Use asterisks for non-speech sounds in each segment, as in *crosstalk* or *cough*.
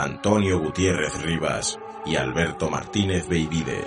Antonio Gutiérrez Rivas y Alberto Martínez Beivide.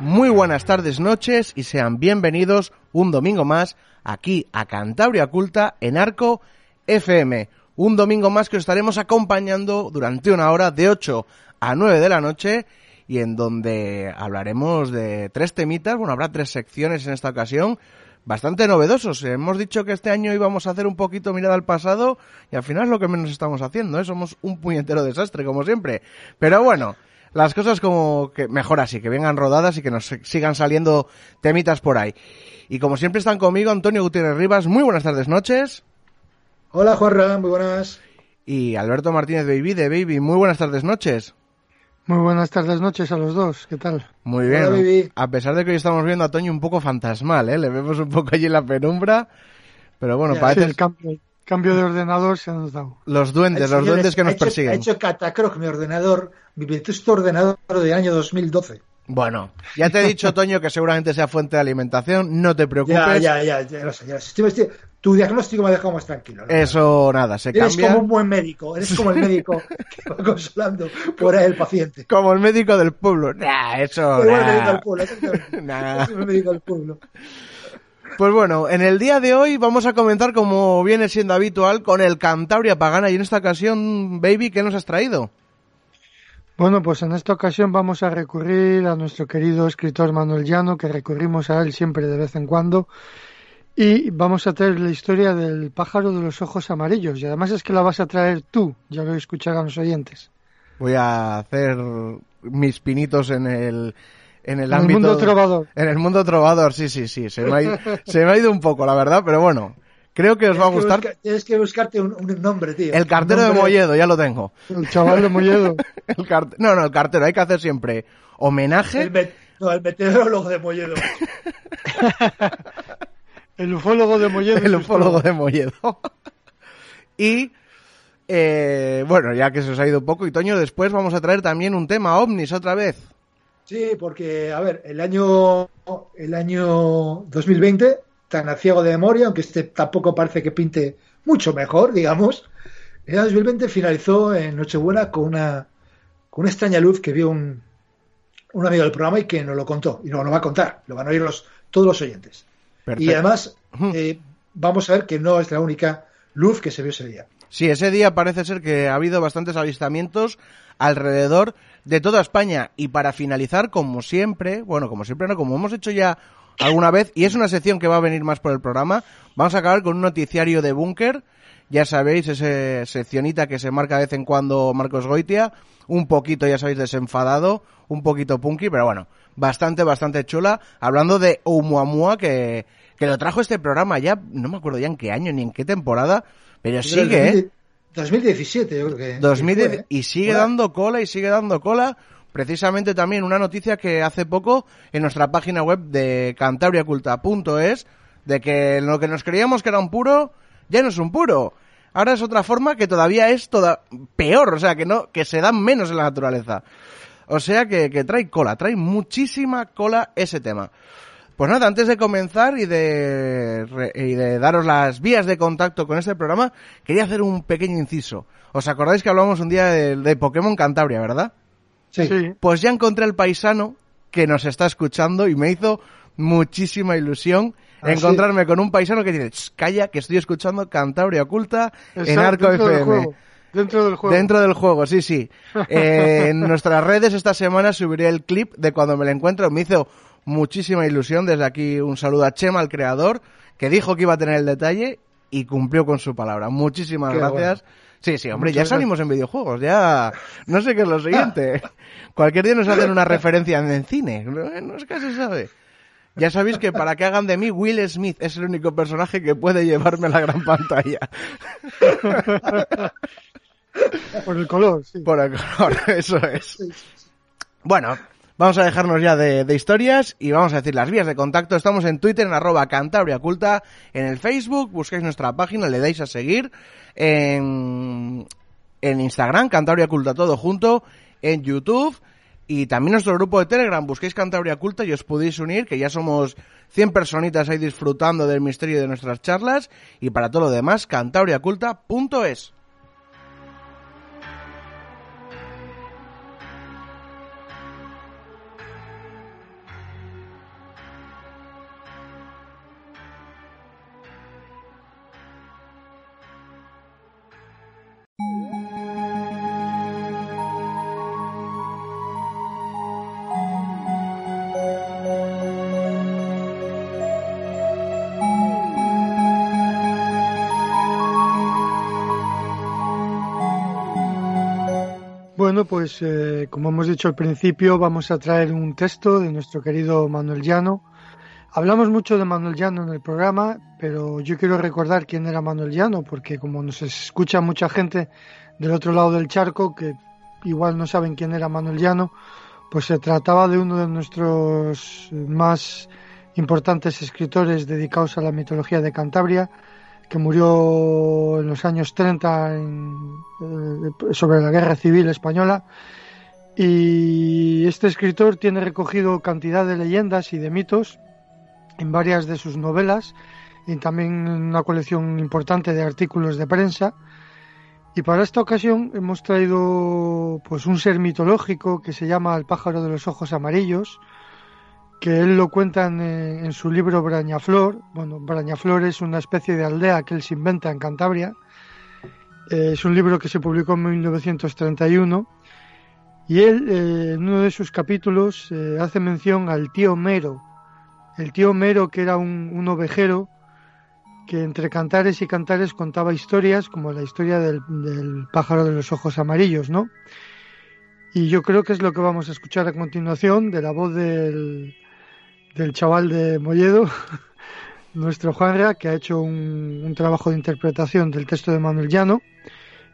Muy buenas tardes, noches y sean bienvenidos un domingo más aquí a Cantabria Oculta en Arco FM. Un domingo más que os estaremos acompañando durante una hora de 8 a 9 de la noche y en donde hablaremos de tres temitas. Bueno, habrá tres secciones en esta ocasión bastante novedosos. Hemos dicho que este año íbamos a hacer un poquito mirada al pasado y al final es lo que menos estamos haciendo, ¿eh? Somos un puñetero desastre, como siempre. Pero bueno, las cosas como que mejor así, que vengan rodadas y que nos sigan saliendo temitas por ahí. Y como siempre están conmigo Antonio Gutiérrez Rivas, muy buenas tardes, noches. Hola Juanra, muy buenas. Y Alberto Martínez Baby de Baby, muy buenas tardes, noches. Muy buenas tardes, noches a los dos. ¿Qué tal? Muy bien. Hola. A pesar de que hoy estamos viendo a Toño un poco fantasmal, ¿eh? Le vemos un poco allí en la penumbra. Pero bueno, Ya, parece Sí, el cambio, cambio de ordenador se nos ha dado. los duendes, los duendes que ha nos hecho, persiguen. Ha hecho catacroc mi ordenador, mi vetusto ordenador del año 2012. Bueno, ya te he dicho, *laughs* Toño, que seguramente sea fuente de alimentación. No te preocupes. Ya, ya, ya, ya lo sé, ya lo sé. Estoy- tu diagnóstico me ha dejado más tranquilo. ¿no? Eso, nada, se Eres cambia. como un buen médico, eres como el médico que va consolando por ahí el paciente. Como el médico del pueblo. Nah, eso. Igual el nah. médico del pueblo, exactamente. *laughs* Nah. El médico del pueblo. Pues bueno, en el día de hoy vamos a comenzar, como viene siendo habitual, con el Cantabria Pagana. Y en esta ocasión, Baby, ¿qué nos has traído? Bueno, pues en esta ocasión vamos a recurrir a nuestro querido escritor Manuel Llano, que recurrimos a él siempre de vez en cuando, y vamos a traer la historia del pájaro de los ojos amarillos. Y además es que la vas a traer tú, ya lo escucharán los oyentes. Voy a hacer mis pinitos en el, en el En el ámbito. mundo trovador. En el mundo trovador, sí, sí, sí. Se me, ha ido, *laughs* se me ha ido un poco, la verdad, pero bueno. Creo que os va a gustar. tienes que buscarte un, un nombre, tío. El cartero de Molledo, ya lo tengo. El chaval de Molledo. *laughs* El No, no, el cartero. Hay que hacer siempre homenaje. El, met- no, el meteorólogo de Molledo. *laughs* El ufólogo de Molledo. el ufólogo de Molledo. *laughs* y eh, bueno, ya que se os ha ido un poco, y Toño, después vamos a traer también un tema ovnis otra vez. Sí, porque, a ver, el año, el año 2020, tan a ciego de memoria, aunque este tampoco parece que pinte mucho mejor, digamos, el año 2020 finalizó en Nochebuena con una, con una extraña luz que vio un, un amigo del programa y que nos lo contó, y nos lo va a contar, lo van a oír los, todos los oyentes. Perfecto. Y además, eh, vamos a ver que no es la única luz que se vio ese día. Sí, ese día parece ser que ha habido bastantes avistamientos alrededor de toda España. Y para finalizar, como siempre, bueno, como siempre no, como hemos hecho ya alguna vez, y es una sección que va a venir más por el programa, vamos a acabar con un noticiario de búnker. Ya sabéis, esa seccionita que se marca de vez en cuando Marcos Goitia, un poquito, ya sabéis, desenfadado, un poquito punky, pero bueno, bastante, bastante chula, hablando de Oumuamua, que, que lo trajo este programa ya, no me acuerdo ya en qué año ni en qué temporada, pero sigue, ¿eh? 2017, yo creo que. 2010 que fue, ¿eh? y sigue dando cola y sigue dando cola. Precisamente también una noticia que hace poco en nuestra página web de cantabriaculta.es de que lo que nos creíamos que era un puro ya no es un puro. Ahora es otra forma que todavía es toda peor, o sea, que no que se dan menos en la naturaleza. O sea que, que trae cola, trae muchísima cola ese tema. Pues nada, antes de comenzar y de, y de daros las vías de contacto con este programa, quería hacer un pequeño inciso. ¿Os acordáis que hablamos un día de Pokémon Cantabria, verdad? Sí. Sí. Pues ya encontré el paisano que nos está escuchando y me hizo muchísima ilusión Ah, encontrarme con un paisano que dice, "Ch, calla, que estoy escuchando Cantabria Oculta en Arco dentro del FM. juego. Dentro del juego. Dentro del juego, sí, sí. *laughs* Eh, en nuestras redes esta semana subiré el clip de cuando me lo encuentro. Me hizo muchísima ilusión. Desde aquí un saludo a Chema, el creador, que dijo que iba a tener el detalle y cumplió con su palabra. Muchísimas Qué gracias. Sí, sí, hombre, ya salimos en videojuegos, ya no sé qué es lo siguiente. *laughs* Cualquier día nos hacen una referencia en el cine, no, no es que se sabe. Ya sabéis que para que hagan de mí, Will Smith es el único personaje que puede llevarme a la gran pantalla. *laughs* Por el color, sí. Por el color, *laughs* eso es. Bueno, vamos a dejarnos ya de, de, historias y vamos a decir las vías de contacto. Estamos en Twitter en arroba Cantabria Culta, en el Facebook, busquéis nuestra página, le dais a seguir, en, en Instagram, Cantabria Culta todo junto, en YouTube y también nuestro grupo de Telegram, busquéis Cantabria Culta y os podéis unir, que ya somos 100 personitas ahí disfrutando del misterio de nuestras charlas y para todo lo demás, cantabriaculta.es. Bueno, pues eh, como hemos dicho al principio, vamos a traer un texto de nuestro querido Manuel Llano. Hablamos mucho de Manuel Llano en el programa, pero yo quiero recordar quién era Manuel Llano, porque como nos escucha mucha gente del otro lado del charco, que igual no saben quién era Manuel Llano, pues se trataba de uno de nuestros más importantes escritores dedicados a la mitología de Cantabria, que murió en los años 30 en, eh, sobre la Guerra Civil Española. Y este escritor tiene recogido cantidad de leyendas y de mitos en varias de sus novelas y también una colección importante de artículos de prensa. Y para esta ocasión hemos traído pues un ser mitológico que se llama el pájaro de los ojos amarillos, que él lo cuenta en, en, su libro Brañaflor. Bueno, Brañaflor es una especie de aldea que él se inventa en Cantabria. Eh, es un libro que se publicó en 1931 y él, eh, en uno de sus capítulos, eh, hace mención al tío Mero. El tío Mero, que era un, ovejero que entre cantares y cantares contaba historias como la historia del, del pájaro de los ojos amarillos, ¿no? Y yo creo que es lo que vamos a escuchar a continuación de la voz del, del chaval de Molledo, *laughs* nuestro Juanra, que ha hecho un, un, trabajo de interpretación del texto de Manuel Llano,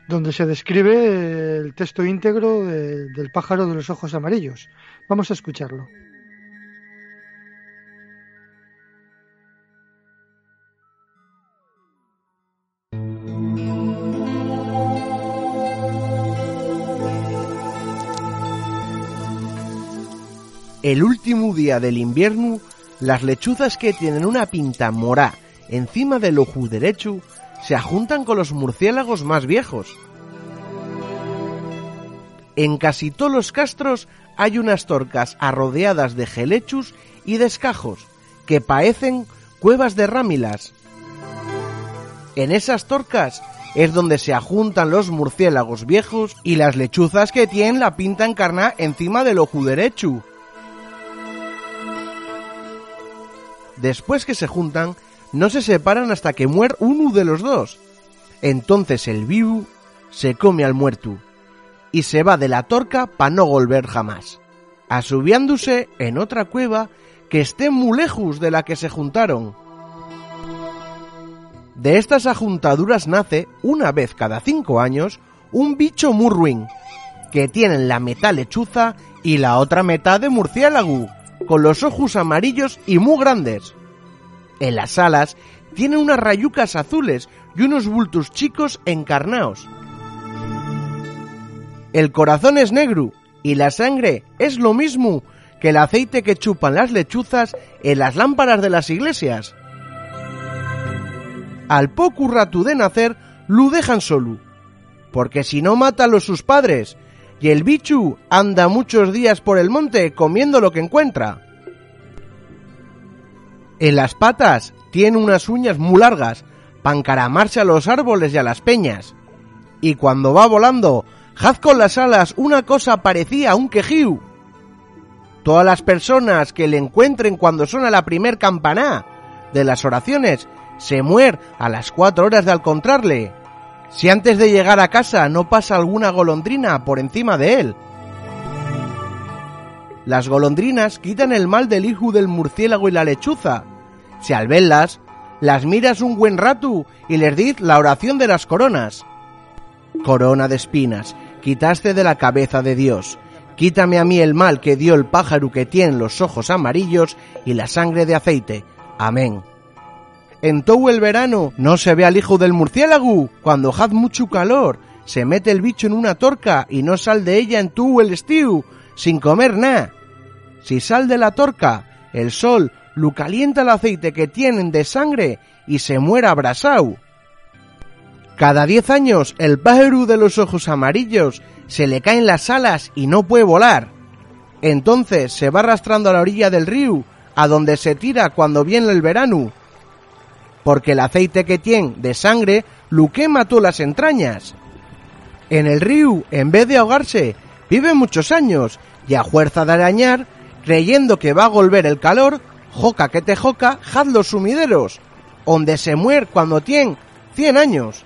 donde se describe el texto íntegro de, del pájaro de los ojos amarillos. Vamos a escucharlo. El último día del invierno, las lechuzas que tienen una pinta morá encima del ojo derecho se ajuntan con los murciélagos más viejos. En casi todos los castros hay unas torcas arrodeadas de gelechus y de escajos que parecen cuevas de rámilas. En esas torcas es donde se ajuntan los murciélagos viejos y las lechuzas que tienen la pinta encarnada encima del ojo derecho. Después que se juntan, no se separan hasta que muere uno de los dos. Entonces el vivo se come al muerto y se va de la torca para no volver jamás, asubiándose en otra cueva que esté muy lejos de la que se juntaron. De estas ajuntaduras nace, una vez cada cinco años, un bicho muy ruin, que tiene la mitad lechuza y la otra mitad de murciélago, con los ojos amarillos y muy grandes. En las alas tiene unas rayucas azules y unos bultos chicos encarnaos. El corazón es negro y la sangre es lo mismo que el aceite que chupan las lechuzas en las lámparas de las iglesias. Al poco rato de nacer, lo dejan solo, porque si no matan los sus padres, y el bichu anda muchos días por el monte comiendo lo que encuentra. En las patas tiene unas uñas muy largas para encaramarse a los árboles y a las peñas. Y cuando va volando, haz con las alas una cosa parecía a un quejiu. Todas las personas que le encuentren cuando suena la primer campaná de las oraciones se muer a las cuatro horas de encontrarle. Si antes de llegar a casa no pasa alguna golondrina por encima de él. las golondrinas quitan el mal del hijo del murciélago y la lechuza. Si al verlas, las miras un buen rato y les diz la oración de las coronas. Corona de espinas, quitaste de la cabeza de Dios. Quítame a mí el mal que dio el pájaro que tiene los ojos amarillos y la sangre de aceite. Amén. En todo el verano no se ve al hijo del murciélago cuando haz mucho calor. Se mete el bicho en una torca y no sal de ella en tu el estiu, sin comer nada. Si sal de la torca, el sol lo calienta el aceite que tienen de sangre y se muera abrasado. Cada diez años el pájaro de los ojos amarillos se le caen las alas y no puede volar. Entonces se va arrastrando a la orilla del río, a donde se tira cuando viene el verano, porque el aceite que tiene de sangre lo quema todas las entrañas. En el río, en vez de ahogarse, vive muchos años y a fuerza de arañar, creyendo que va a volver el calor, joca que te joca, jad los sumideros, donde se muere cuando tiene cien años.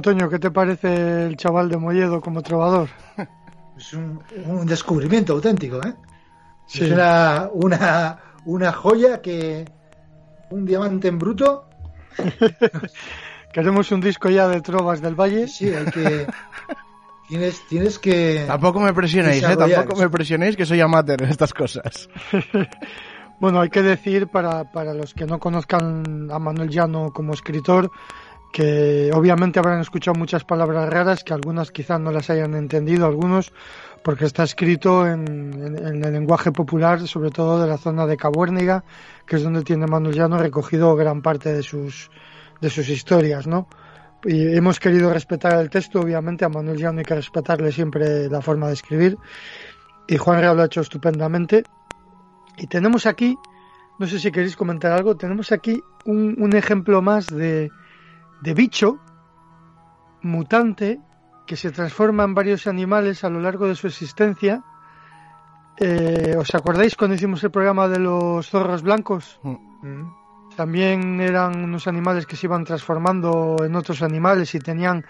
Bueno, Antonio, ¿qué te parece el chaval de Molledo como trovador? *laughs* Es un, un descubrimiento auténtico, ¿eh? Sí. Es una, una, una joya que. Un diamante en bruto. *laughs* Queremos un disco ya de trovas del Valle. Sí, hay que. Tienes, tienes que. Tampoco me presionéis, ¿eh? Tampoco me presionéis que soy amateur en estas cosas. *laughs* Bueno, hay que decir para, para los que no conozcan a Manuel Llano como escritor que obviamente habrán escuchado muchas palabras raras que algunas quizás no las hayan entendido algunos porque está escrito en, el lenguaje popular sobre todo de la zona de Cabuérniga que es donde tiene Manuel recogido gran parte de sus de sus historias ¿no? y hemos querido respetar el texto obviamente a Manuel Llano hay que respetarle siempre la forma de escribir y Juan Real lo ha hecho estupendamente y tenemos aquí no sé si queréis comentar algo tenemos aquí un ejemplo más de de bicho mutante que se transforma en varios animales a lo largo de su existencia. Eh, ¿Os acordáis cuando hicimos el programa de los zorros blancos? Mm. También eran unos animales que se iban transformando en otros animales y tenían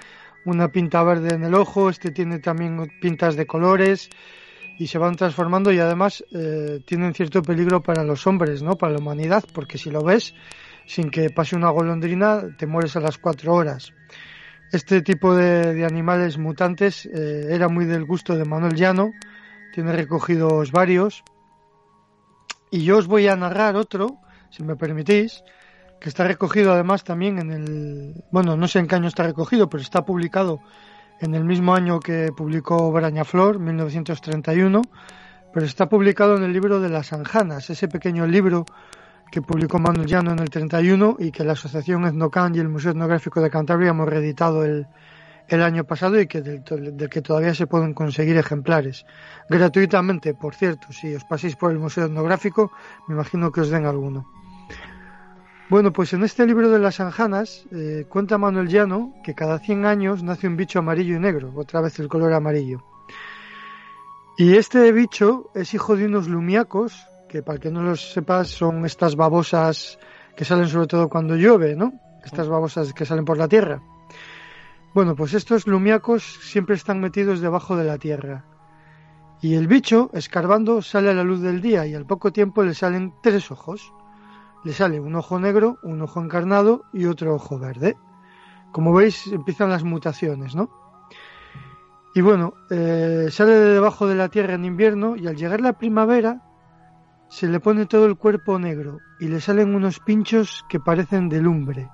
una pinta verde en el ojo, este tiene también pintas de colores y se van transformando y además eh, tienen cierto peligro para los hombres, ¿no? Para la humanidad, porque si lo ves sin que pase una golondrina te mueres a las cuatro horas. Este tipo de, de animales mutantes eh, era muy del gusto de Manuel Llano, tiene recogidos varios y yo os voy a narrar otro, si me permitís, que está recogido además también en el, bueno, no sé en qué año está recogido, pero está publicado en el mismo año que publicó Brañaflor, 1931, pero está publicado en el libro de las Anjanas, ese pequeño libro que publicó Manuel Llano en el 31 y que la Asociación Etnocan y el Museo Etnográfico de Cantabria hemos reeditado el, el año pasado y que del, del que todavía se pueden conseguir ejemplares. Gratuitamente, por cierto, si os paséis por el Museo Etnográfico, me imagino que os den alguno. Bueno, pues en este libro de las Anjanas eh, cuenta Manuel Llano que cada 100 años nace un bicho amarillo y negro, otra vez el color amarillo. Y este bicho es hijo de unos lumiacos, que para que no lo sepas son estas babosas que salen sobre todo cuando llueve, ¿no? Estas babosas que salen por la tierra. Bueno, pues estos lumiacos siempre están metidos debajo de la tierra. Y el bicho, escarbando, sale a la luz del día y al poco tiempo le salen tres ojos. Le sale un ojo negro, un ojo encarnado y otro ojo verde. Como veis, empiezan las mutaciones, ¿no? Y bueno, eh, sale de debajo de la tierra en invierno y al llegar la primavera se le pone todo el cuerpo negro y le salen unos pinchos que parecen de lumbre.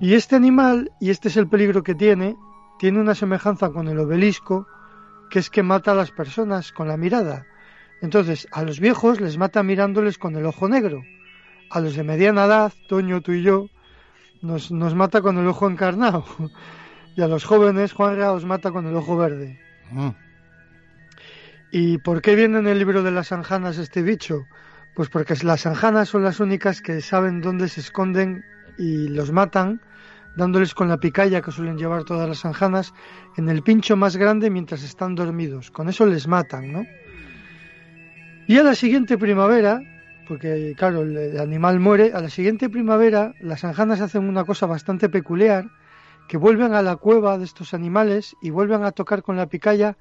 Y este animal, y este es el peligro que tiene, tiene una semejanza con el obelisco, que es que mata a las personas con la mirada. Entonces, a los viejos les mata mirándoles con el ojo negro. A los de mediana edad, Toño, tú y yo, nos, nos mata con el ojo encarnado. *laughs* Y a los jóvenes, Juanra, os mata con el ojo verde. Mm. ¿Y por qué viene en el libro de las anjanas este bicho? Pues porque las anjanas son las únicas que saben dónde se esconden y los matan, dándoles con la picalla que suelen llevar todas las anjanas en el pincho más grande mientras están dormidos. Con eso les matan, ¿no? Y a la siguiente primavera, porque claro, el animal muere, a la siguiente primavera las anjanas hacen una cosa bastante peculiar, que vuelven a la cueva de estos animales y vuelven a tocar con la picalla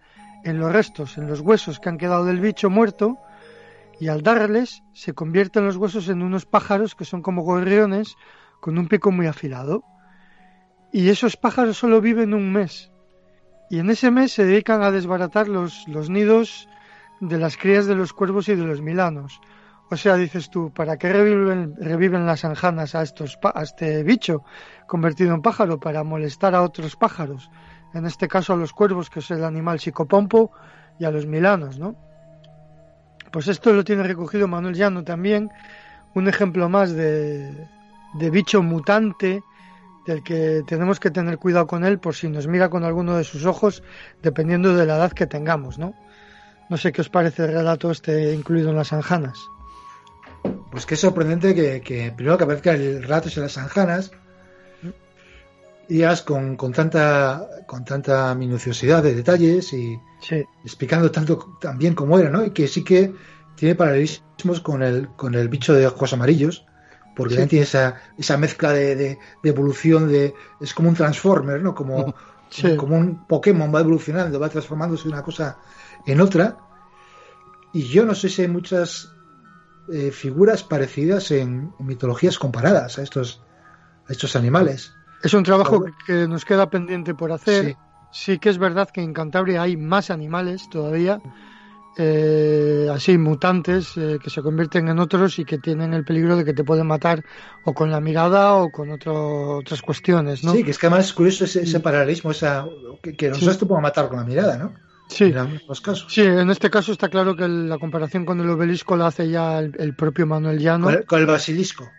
en los restos, en los huesos que han quedado del bicho muerto, y al darles se convierten los huesos en unos pájaros que son como gorriones con un pico muy afilado. Y esos pájaros solo viven un mes. Y en ese mes se dedican a desbaratar los, los nidos de las crías de los cuervos y de los milanos. O sea, dices tú, ¿para qué reviven, reviven las anjanas a, estos, a este bicho convertido en pájaro? Para molestar a otros pájaros. En este caso a los cuervos, que es el animal psicopompo, y a los milanos, ¿no? Pues esto lo tiene recogido Manuel Llano también, un ejemplo más de, de bicho mutante del que tenemos que tener cuidado con él por si nos mira con alguno de sus ojos, dependiendo de la edad que tengamos, ¿no? No sé qué os parece el relato este incluido en las anjanas. Pues que sorprendente que, primero que aparezca el relato en las anjanas y con, con, tanta con tanta minuciosidad de detalles y explicando tanto también cómo era, ¿no? Y que sí que tiene paralelismos con el con el bicho de ojos amarillos, porque también tiene esa, esa mezcla de, de, evolución de es como un transformer, ¿no? Como, *laughs* como un Pokémon va evolucionando, va transformándose de una cosa en otra. Y yo no sé si hay muchas eh, figuras parecidas en, mitologías comparadas a estos, a estos animales. Es un trabajo que nos queda pendiente por hacer. Sí. que es verdad que en Cantabria hay más animales todavía, eh, así mutantes, eh, que se convierten en otros y que tienen el peligro de que te pueden matar o con la mirada o con otras cuestiones, ¿no? Sí, que es que además es curioso ese, paralelismo, esa, que, que nosotros te pueden matar con la mirada, ¿no? Sí. En casos. Sí, en este caso está claro que la comparación con el obelisco la hace ya el, propio Manuel Llano. Con el, basilisco.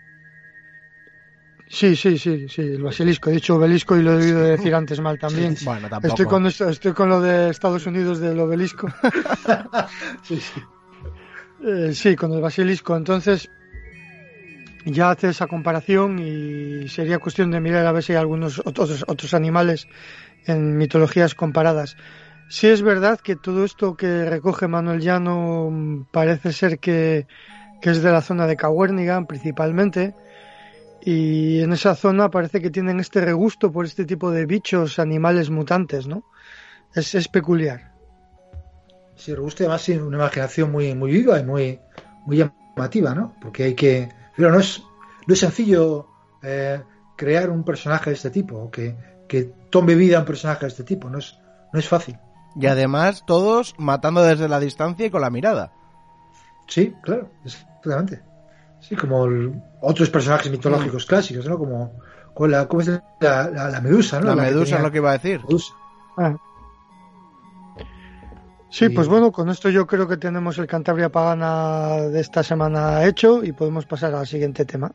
Sí, sí, sí, sí, el basilisco. He dicho obelisco y lo he oído decir antes mal también. Bueno, tampoco. Estoy con, estoy con lo de Estados Unidos del obelisco. *laughs* sí, sí. Eh, sí, con el basilisco. Entonces, ya hace esa comparación y sería cuestión de mirar a ver si hay algunos otros, otros animales en mitologías comparadas. Sí es verdad que todo esto que recoge Manuel Llano mm, parece ser que, es de la zona de Cahuérniga principalmente y en esa zona parece que tienen este regusto por este tipo de bichos, animales mutantes, ¿no? Es, es peculiar. Sí, regusto además tiene una imaginación muy, muy viva y muy, muy llamativa, ¿no? Porque hay que... Pero no es, no es sencillo eh, crear un personaje de este tipo, o que, que tome vida un personaje de este tipo, no es, no es fácil. Y además todos matando desde la distancia y con la mirada. Sí, claro, exactamente. Sí, como otros personajes mitológicos mm. clásicos, ¿no? Como, la, ¿cómo es la, medusa, ¿no? La, medusa es lo que iba a decir. Ah. Sí, pues bueno, con esto yo creo que tenemos el Cantabria Pagana de esta semana hecho y podemos pasar al siguiente tema.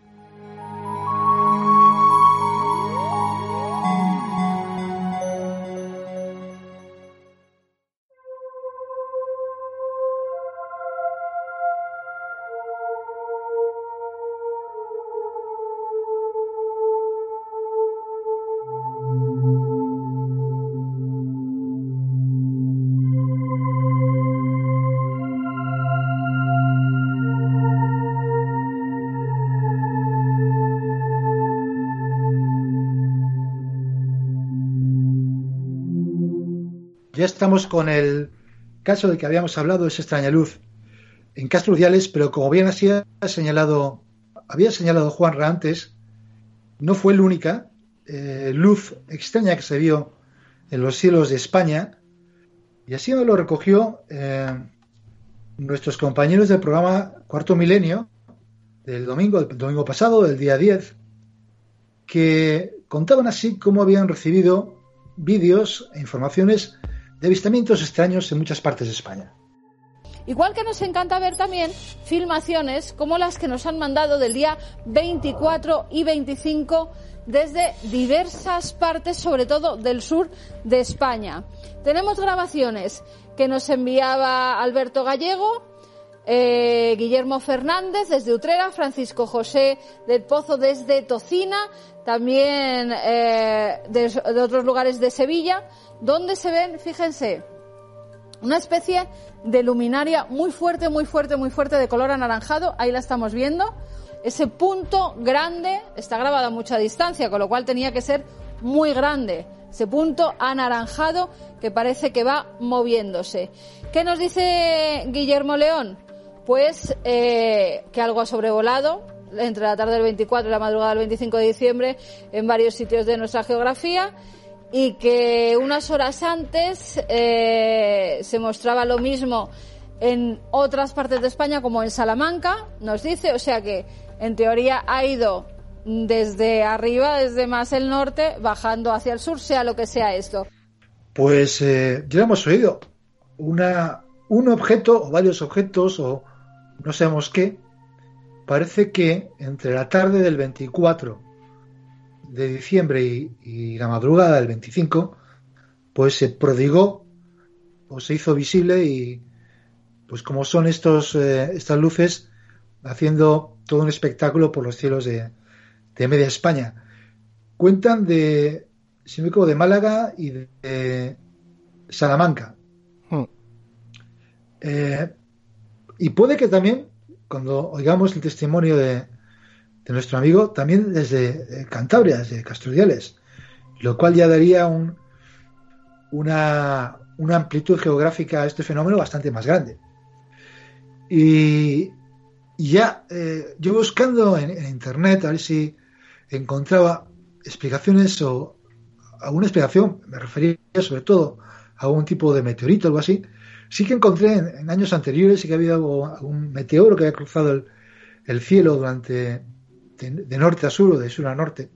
Estamos con el caso del que habíamos hablado, es extraña luz en Castro Urdiales, pero como bien así ha señalado, había señalado Juan antes, no fue la única eh, luz extraña que se vio en los cielos de España, y así lo recogió eh, nuestros compañeros del programa Cuarto Milenio, del domingo, del domingo pasado, del día 10, que contaban así cómo habían recibido vídeos e informaciones de avistamientos extraños en muchas partes de España. Igual que nos encanta ver también filmaciones como las que nos han mandado del día 24 y 25 desde diversas partes, sobre todo del sur de España. Tenemos grabaciones que nos enviaba Alberto Gallego, eh, Guillermo Fernández desde Utrera, Francisco José del Pozo desde Tocina, también eh, de, otros lugares de Sevilla, donde se ven, fíjense, una especie de luminaria muy fuerte, muy fuerte, muy fuerte de color anaranjado. Ahí la estamos viendo. Ese punto grande está grabado a mucha distancia, con lo cual tenía que ser muy grande. Ese punto anaranjado que parece que va moviéndose. ¿Qué nos dice Guillermo León? Pues eh, que algo ha sobrevolado entre la tarde del 24 y la madrugada del 25 de diciembre en varios sitios de nuestra geografía y que unas horas antes eh, se mostraba lo mismo en otras partes de España como en Salamanca, nos dice, o sea que en teoría ha ido desde arriba, desde más el norte, bajando hacia el sur, sea lo que sea esto. Pues eh, ya hemos oído una, un objeto o varios objetos o no sabemos qué, parece que entre la tarde del 24 de diciembre y, la madrugada del 25, pues se prodigó o se hizo visible y pues como son estos eh, estas luces haciendo todo un espectáculo por los cielos de, de media España. Cuentan de, si me de Málaga y de, Salamanca. Hmm. Eh, y puede que también, cuando oigamos el testimonio de, nuestro amigo, también desde eh, Cantabria, desde Casturdiales, lo cual ya daría un, una, amplitud geográfica a este fenómeno bastante más grande. Y, ya, eh, yo buscando en, en, internet, a ver si encontraba explicaciones o alguna explicación, me refería sobre todo a algún tipo de meteorito o algo así, sí que encontré en, años anteriores y que había algún meteoro que había cruzado el, cielo durante de, norte a sur o de sur a norte.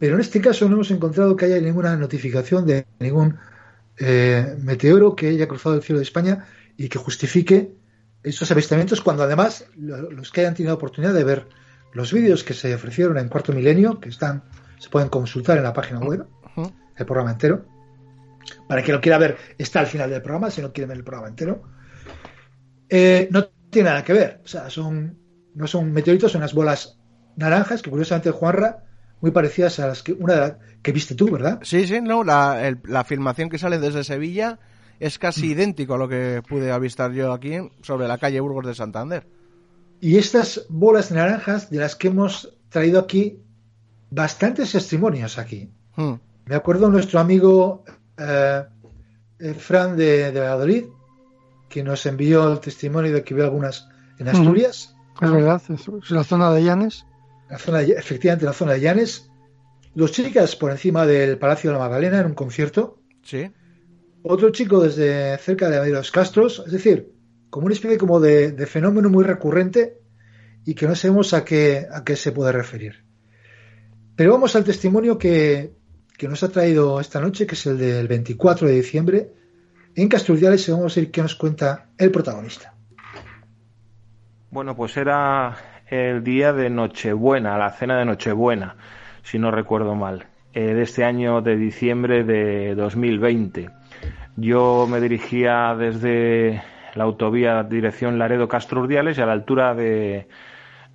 Pero en este caso no hemos encontrado que haya ninguna notificación de ningún eh, meteoro que haya cruzado el cielo de España y que justifique estos avistamientos cuando además los que hayan tenido oportunidad de ver los vídeos que se ofrecieron en Cuarto Milenio, que están, se pueden consultar en la página web, el programa entero. Para quien lo quiera ver, está al final del programa, si no quiere ver el programa entero. Eh, no tiene nada que ver. O sea, son, no son meteoritos, son unas bolas naranjas que curiosamente Juanra, muy parecidas a las que una que viste tú, ¿verdad? Sí, sí, no, la, la filmación que sale desde Sevilla es casi mm. idéntico a lo que pude avistar yo aquí sobre la calle Burgos de Santander. Y estas bolas naranjas de las que hemos traído aquí bastantes testimonios aquí. Hmm. Me acuerdo nuestro amigo eh, Fran de, Valladolid, que nos envió el testimonio de que vio algunas en. Asturias. Es verdad, es la zona de Llanes. La zona, efectivamente, la zona de Llanes. Dos chicas por encima del Palacio de la Magdalena en un concierto. Sí. Otro chico desde cerca de los Castros. Es decir, como una especie como de, fenómeno muy recurrente y que no sabemos a qué, a qué se puede referir. Pero vamos al testimonio que, nos ha traído esta noche, que es el del 24 de diciembre, en Casturdiales, y vamos a ver qué nos cuenta el protagonista. Bueno, pues era el día de Nochebuena, la cena de Nochebuena, si no recuerdo mal, eh, de este año de diciembre de 2020. Yo me dirigía desde la autovía dirección Laredo Castrurdiales y a la altura de,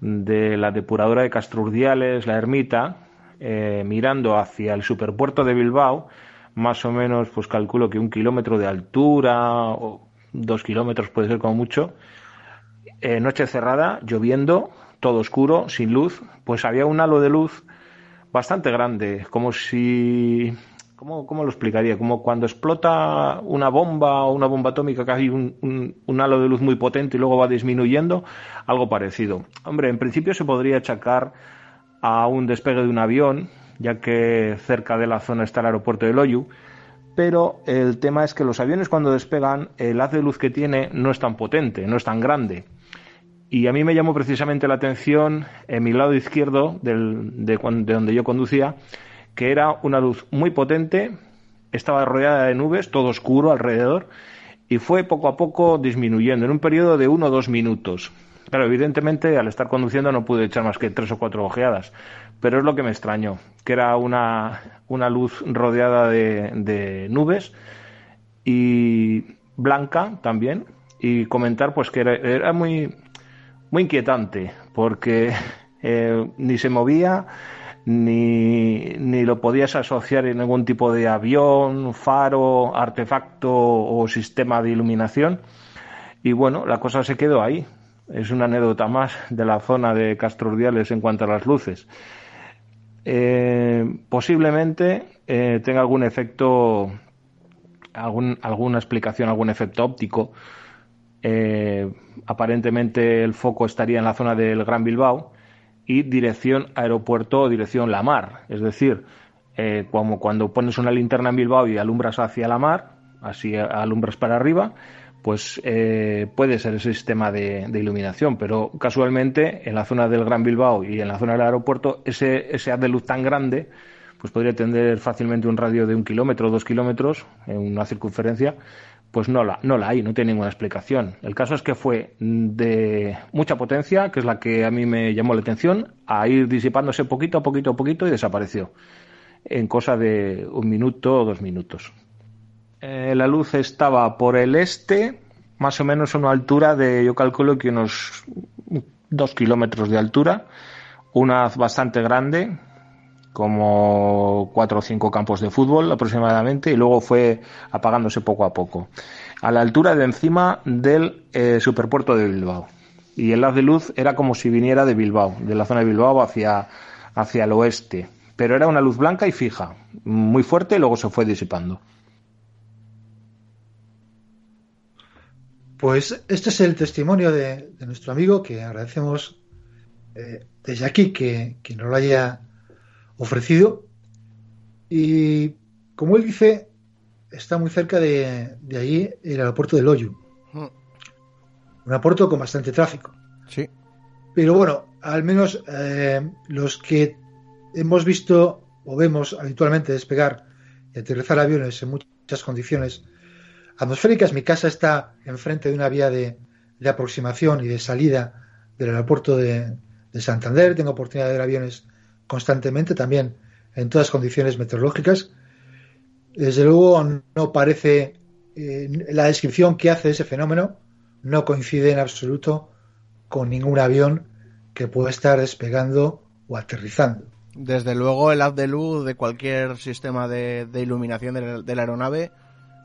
de la depuradora de Castrurdiales, la ermita, eh, mirando hacia el superpuerto de Bilbao, más o menos, pues calculo que un kilómetro de altura o dos kilómetros puede ser como mucho. Eh, noche cerrada, lloviendo, todo oscuro, sin luz, pues había un halo de luz bastante grande, como si ¿Cómo, ¿Cómo, lo explicaría? Como cuando explota una bomba o una bomba atómica que hay un, un, halo de luz muy potente y luego va disminuyendo, algo parecido. Hombre, en principio se podría achacar a un despegue de un avión, ya que cerca de la zona está el aeropuerto de Loyu, pero el tema es que los aviones cuando despegan, el haz de luz que tiene no es tan potente, no es tan grande. Y a mí me llamó precisamente la atención en mi lado izquierdo del, de, de donde yo conducía, que era una luz muy potente, estaba rodeada de nubes, todo oscuro alrededor, y fue poco a poco disminuyendo en un periodo de uno o dos minutos. Claro, evidentemente al estar conduciendo no pude echar más que tres o cuatro ojeadas, pero es lo que me extrañó, que era una, una luz rodeada de, de nubes y blanca también, y comentar pues que era, muy, muy inquietante, porque eh, ni se movía, ni, ni, lo podías asociar en ningún tipo de avión, faro, artefacto o sistema de iluminación. Y bueno, la cosa se quedó ahí. Es una anécdota más de la zona de Castrurdiales en cuanto a las luces. Eh, posiblemente eh, tenga algún efecto, algún, alguna explicación, algún efecto óptico. Eh, aparentemente el foco estaría en la zona del Gran Bilbao y dirección aeropuerto o dirección la mar. Es decir, como cuando pones una linterna en Bilbao y alumbras hacia la mar, así alumbras para arriba, pues eh, puede ser ese sistema de, iluminación, pero casualmente en la zona del Gran Bilbao y en la zona del aeropuerto, ese, ese luz tan grande, pues podría tener fácilmente un radio de un kilómetro o dos kilómetros en una circunferencia, pues no la, no la hay, no tiene ninguna explicación. El caso es que fue de mucha potencia, que es la que a mí me llamó la atención, a ir disipándose poquito a poquito a poquito y desapareció en cosa de un minuto o dos minutos. Eh, la luz estaba por el este, más o menos a una altura de, yo calculo que unos dos kilómetros de altura, una bastante grande, como cuatro o cinco campos de fútbol aproximadamente, y luego fue apagándose poco a poco, a la altura de encima del eh, superpuerto de Bilbao. Y el haz de luz era como si viniera de Bilbao, de la zona de Bilbao hacia, hacia el oeste. Pero era una luz blanca y fija, muy fuerte y luego se fue disipando. Pues este es el testimonio de, nuestro amigo que agradecemos eh, desde aquí que, nos lo haya ofrecido. Y como él dice, está muy cerca de, allí el aeropuerto de Loyu. Hmm. Un aeropuerto con bastante tráfico. Sí. Pero bueno, al menos eh, los que hemos visto o vemos habitualmente despegar y aterrizar aviones en muchas condiciones atmosféricas. Mi casa está enfrente de una vía de, aproximación y de salida del aeropuerto de, Santander. Tengo oportunidad de ver aviones constantemente, también en todas condiciones meteorológicas. Desde luego no parece eh, la descripción que hace ese fenómeno no coincide en absoluto con ningún avión que pueda estar despegando o aterrizando. Desde luego el haz de luz de cualquier sistema de, iluminación de la aeronave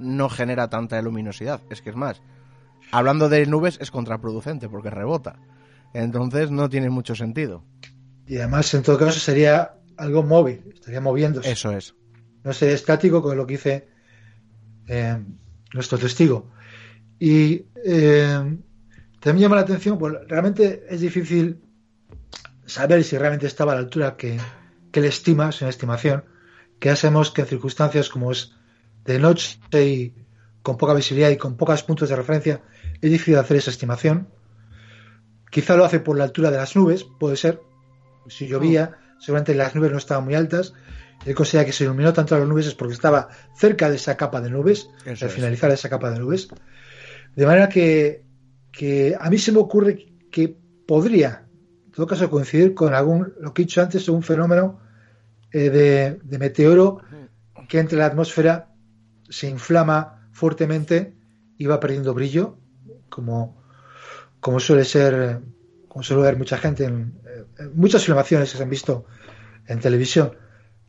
no genera tanta luminosidad. Es que es más, hablando de nubes es contraproducente porque rebota. Entonces no tiene mucho sentido. Y además, en todo caso, sería algo móvil, estaría moviéndose. Eso es. No sería estático, con lo que dice eh, nuestro testigo. Y eh, también llama la atención, pues realmente es difícil saber si realmente estaba a la altura que, que le estima, es una estimación, que hacemos que en circunstancias como es de noche y con poca visibilidad y con pocos puntos de referencia, es difícil hacer esa estimación. Quizá lo hace por la altura de las nubes, puede ser. Si llovía, seguramente las nubes no estaban muy altas. Él considera que se iluminó tanto las nubes es porque estaba cerca de esa capa de nubes, al finalizar esa capa de nubes. De manera que, a mí se me ocurre que podría, en todo caso, coincidir con algún, lo que he dicho antes, un fenómeno eh, de, de meteoro que entre la atmósfera se inflama fuertemente y va perdiendo brillo, como, como suele ser, como suele ver mucha gente en, muchas filmaciones que se han visto en televisión.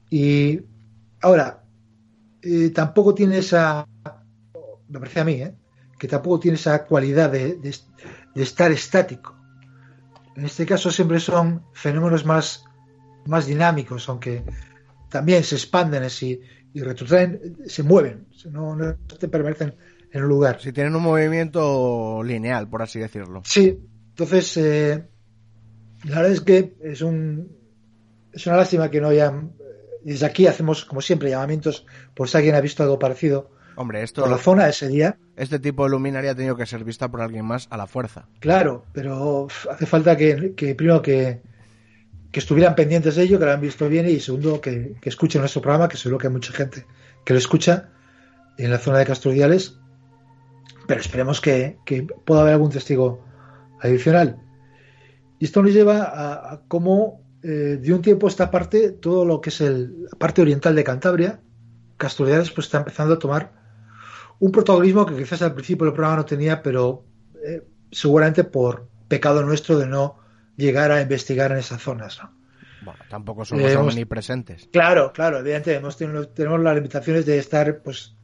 Y ahora, eh, tampoco tiene esa, me parece a mí, eh, que tampoco tiene esa cualidad de, de, estar estático. En este caso siempre son fenómenos más, más dinámicos, aunque también se expanden y, y retrotraen, se mueven, no, no permanecen en un lugar. Si tienen un movimiento lineal, por así decirlo. Sí, entonces eh, la verdad es que es un es una lástima que no haya desde aquí hacemos como siempre llamamientos por si alguien ha visto algo parecido Hombre, esto por la zona ese día este tipo de luminaria ha tenido que ser vista por alguien más a la fuerza claro pero hace falta que, que primero que que estuvieran pendientes de ello, que lo han visto bien y segundo, que, escuchen nuestro programa, que seguro que hay mucha gente que lo escucha en la zona de Castrodiales. pero esperemos que, que pueda haber algún testigo adicional. Y esto nos lleva a, cómo eh, de un tiempo esta parte, todo lo que es el, la parte oriental de Cantabria, Casturianes, pues está empezando a tomar un protagonismo que quizás al principio del programa no tenía, pero eh, seguramente por pecado nuestro de no llegar a investigar en esas zonas. ¿no? Bueno, tampoco somos Eh, hemos- omnipresentes. Claro, claro, evidentemente hemos tenido- tenemos las limitaciones de estar, pues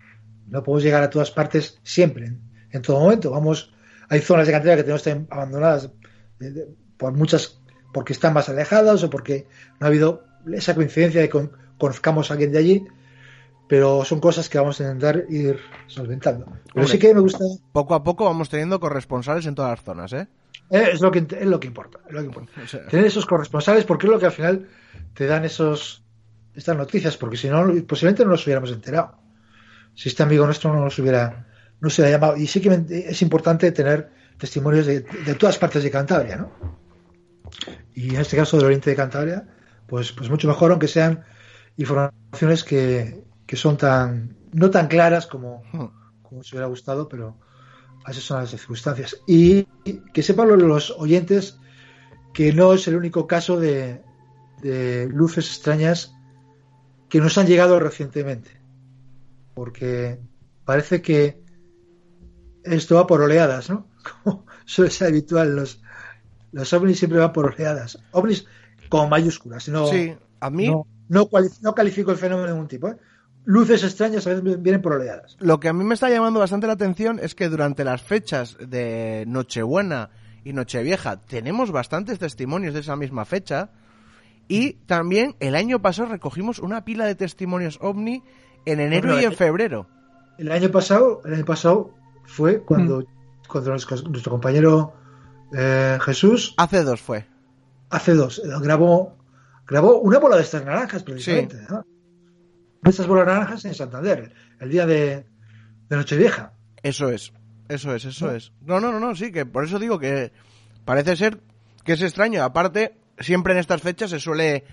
no podemos llegar a todas partes siempre, en, en todo momento. Vamos, hay zonas de Cantabria que tenemos que estar abandonadas de- de- por muchas, porque están más alejadas o porque no ha habido esa coincidencia de que con- conozcamos a alguien de allí, pero son cosas que vamos a intentar ir solventando. Pero Hombre. sí que me gusta, Poco a poco vamos teniendo corresponsales en todas las zonas, ¿eh? Eh, es lo que es lo que importa, es lo que importa. O sea, tener esos corresponsales porque es lo que al final te dan esos estas noticias porque si no posiblemente no nos hubiéramos enterado si este amigo nuestro no nos hubiera no se hubiera llamado y sí que es importante tener testimonios de, de todas partes de Cantabria ¿no? y en este caso del oriente de Cantabria pues pues mucho mejor aunque sean informaciones que, que son tan no tan claras como como se hubiera gustado pero esas son las circunstancias y que sepan los- oyentes que no es el único caso de, de luces extrañas que nos han llegado recientemente. Porque parece que esto va por oleadas, ¿no? *laughs* Como suele ser habitual, los, los ovnis siempre van por oleadas. Ovnis con mayúsculas, no, sí, a mí no, no, no califico el fenómeno de ningún tipo. ¿eh? Luces extrañas a veces vienen por oleadas. lo que a mí me está llamando bastante la atención es que durante las fechas de Nochebuena y Nochevieja tenemos bastantes testimonios de esa misma fecha y también el año pasado recogimos una pila de testimonios ovni en enero Bueno, y en eh, febrero. El año pasado, el año pasado fue cuando, cuando nuestro, nuestro compañero eh, Jesús Hace dos fue. hace dos eh, grabó grabó una bola de estas naranjas precisamente ¿no? Bolas naranjas en Santander el día de, de Nochevieja Eso es, eso es, eso es. No, no, no, no, sí, que por eso digo que parece ser que es extraño. Aparte, siempre en estas fechas se suele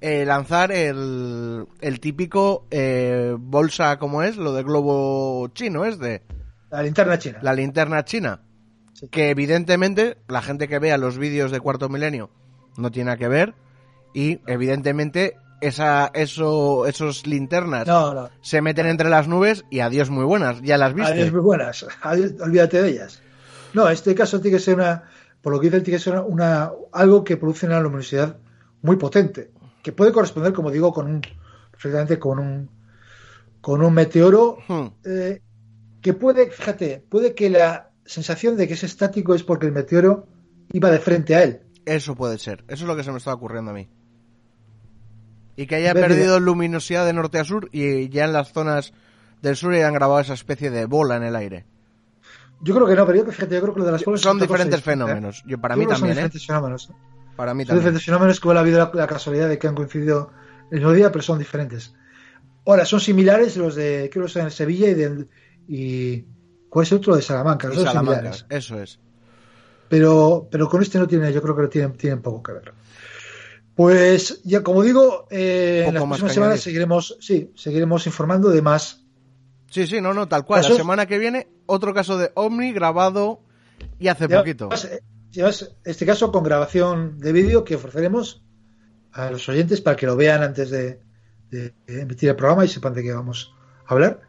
eh, lanzar el, el típico eh, bolsa, como es, lo de globo chino, es de la linterna china la linterna china. Sí. Que evidentemente la gente que vea los vídeos de Cuarto Milenio no tiene nada que ver. Y evidentemente esa, eso, esos linternas no no se meten entre las nubes y adiós muy buenas, ya las viste. adiós muy buenas adiós, olvídate de ellas no este caso tiene que ser una por lo que dice tiene que ser una, una- algo que produce una luminosidad muy potente que puede corresponder como digo con un perfectamente con un con un meteoro Hmm. eh, que puede, fíjate, puede que la sensación de que es estático es porque el meteoro iba de frente a él. Eso puede ser. Eso es lo que se me está ocurriendo a mí. Y que haya perdido luminosidad de norte a sur y ya en las zonas del sur hayan grabado esa especie de bola en el aire. Yo creo que no, pero yo, fíjate, yo creo que lo de las bolas Son cosa diferentes ¿eh? fenómenos. Yo, para Yo mí que son también, ¿eh? diferentes fenómenos. ¿no? Para mí Son también. diferentes fenómenos que ha habido la, la casualidad de que han coincidido el mismo día, pero son diferentes. Ahora, son similares los de, creo que son en Sevilla y de, y ¿cuál es el otro? De Salamanca. Son Salamanca, similares. eso es. pero, pero con este no tiene, yo creo que no tienen, tienen poco que ver. Pues ya como digo, eh, en las próximas semanas seguiremos, sí, seguiremos informando de más. Sí, sí, no, no, tal cual. La semana que viene, otro caso de Omni grabado y hace Ya- poquito. eh, Llevas este caso con grabación de vídeo que ofreceremos a los oyentes para que lo vean antes de, de emitir el programa y sepan de qué vamos a hablar.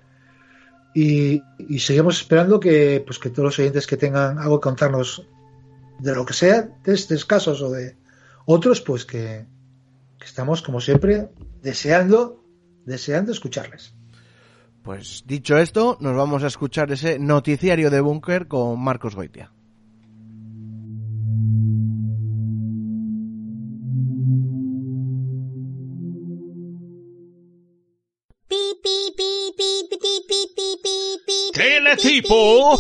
Y, y seguimos esperando que, pues, que todos los oyentes que tengan algo que contarnos de lo que sea, de estos casos o de otros, pues que, que estamos, como siempre, deseando, deseando escucharles. Pues dicho esto, nos vamos a escuchar ese noticiario de búnker con Marcos Goitia. Teletipo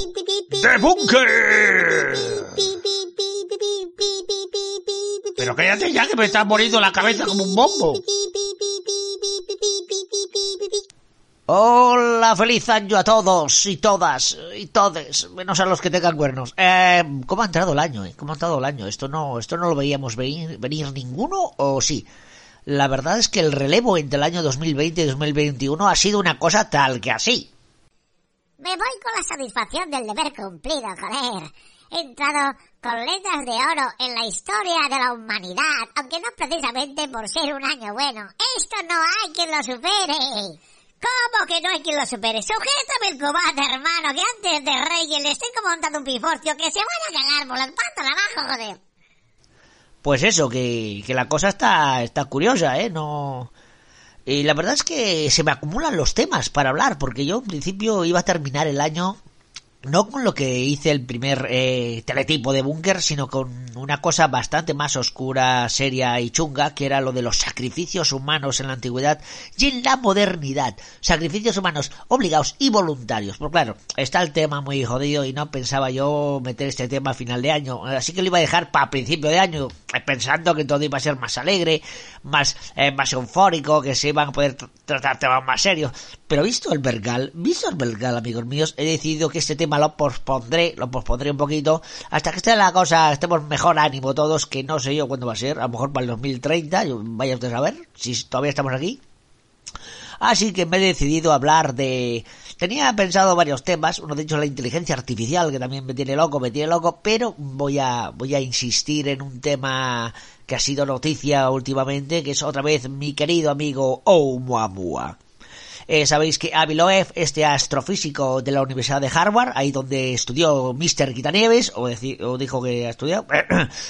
de búnker. Pero cállate ya que me está muriendo la cabeza como un bombo. Hola, feliz año a todos y todas y todes, menos a los que tengan cuernos. Eh, ¿Cómo ha entrado el año? Eh? ¿Cómo ha entrado el año? ¿Esto no, esto no lo veíamos venir, venir ninguno o sí? La verdad es que el relevo entre el año 2020 y 2021 ha sido una cosa tal que así. me voy con la satisfacción del deber cumplido, joder. He entrado con letras de oro en la historia de la humanidad, aunque no precisamente por ser un año bueno. Esto no hay quien lo supere. ¿Cómo que no hay quien lo supere? Sujétame el cubate, hermano, que antes de Reyes le estoy como montando un piforcio que se van a cagar por las patas abajo, joder. Pues eso, que, que la cosa está, está curiosa, ¿eh? No... Y la verdad es que se me acumulan los temas para hablar, porque yo en principio iba a terminar el año no con lo que hice el primer eh, teletipo de búnker, sino con una cosa bastante más oscura, seria y chunga, que era lo de los sacrificios humanos en la antigüedad y en la modernidad. Sacrificios humanos obligados y voluntarios. Pues claro, está el tema muy jodido y no pensaba yo meter este tema a final de año. Así que lo iba a dejar para principio de año, pensando que todo iba a ser más alegre, más, eh, más eufórico, que se iban a poder tratar temas más serios. Pero visto el Bergal, visto el Bergal, amigos míos, he decidido que este tema lo pospondré, lo pospondré un poquito, hasta que esté la cosa, estemos mejor ánimo todos, que no sé yo cuándo va a ser, a lo mejor para el 2030, vaya usted a ver, si todavía estamos aquí. Así que me he decidido hablar de... Tenía pensado varios temas, uno de ellos la inteligencia artificial, que también me tiene loco, me tiene loco, pero voy a, voy a insistir en un tema que ha sido noticia últimamente, que es otra vez mi querido amigo Oumuamua. Eh, sabéis que Avi Loeb, este astrofísico de la Universidad de Harvard, ahí donde estudió Mr. Quitanieves, o, o dijo que ha estudiado,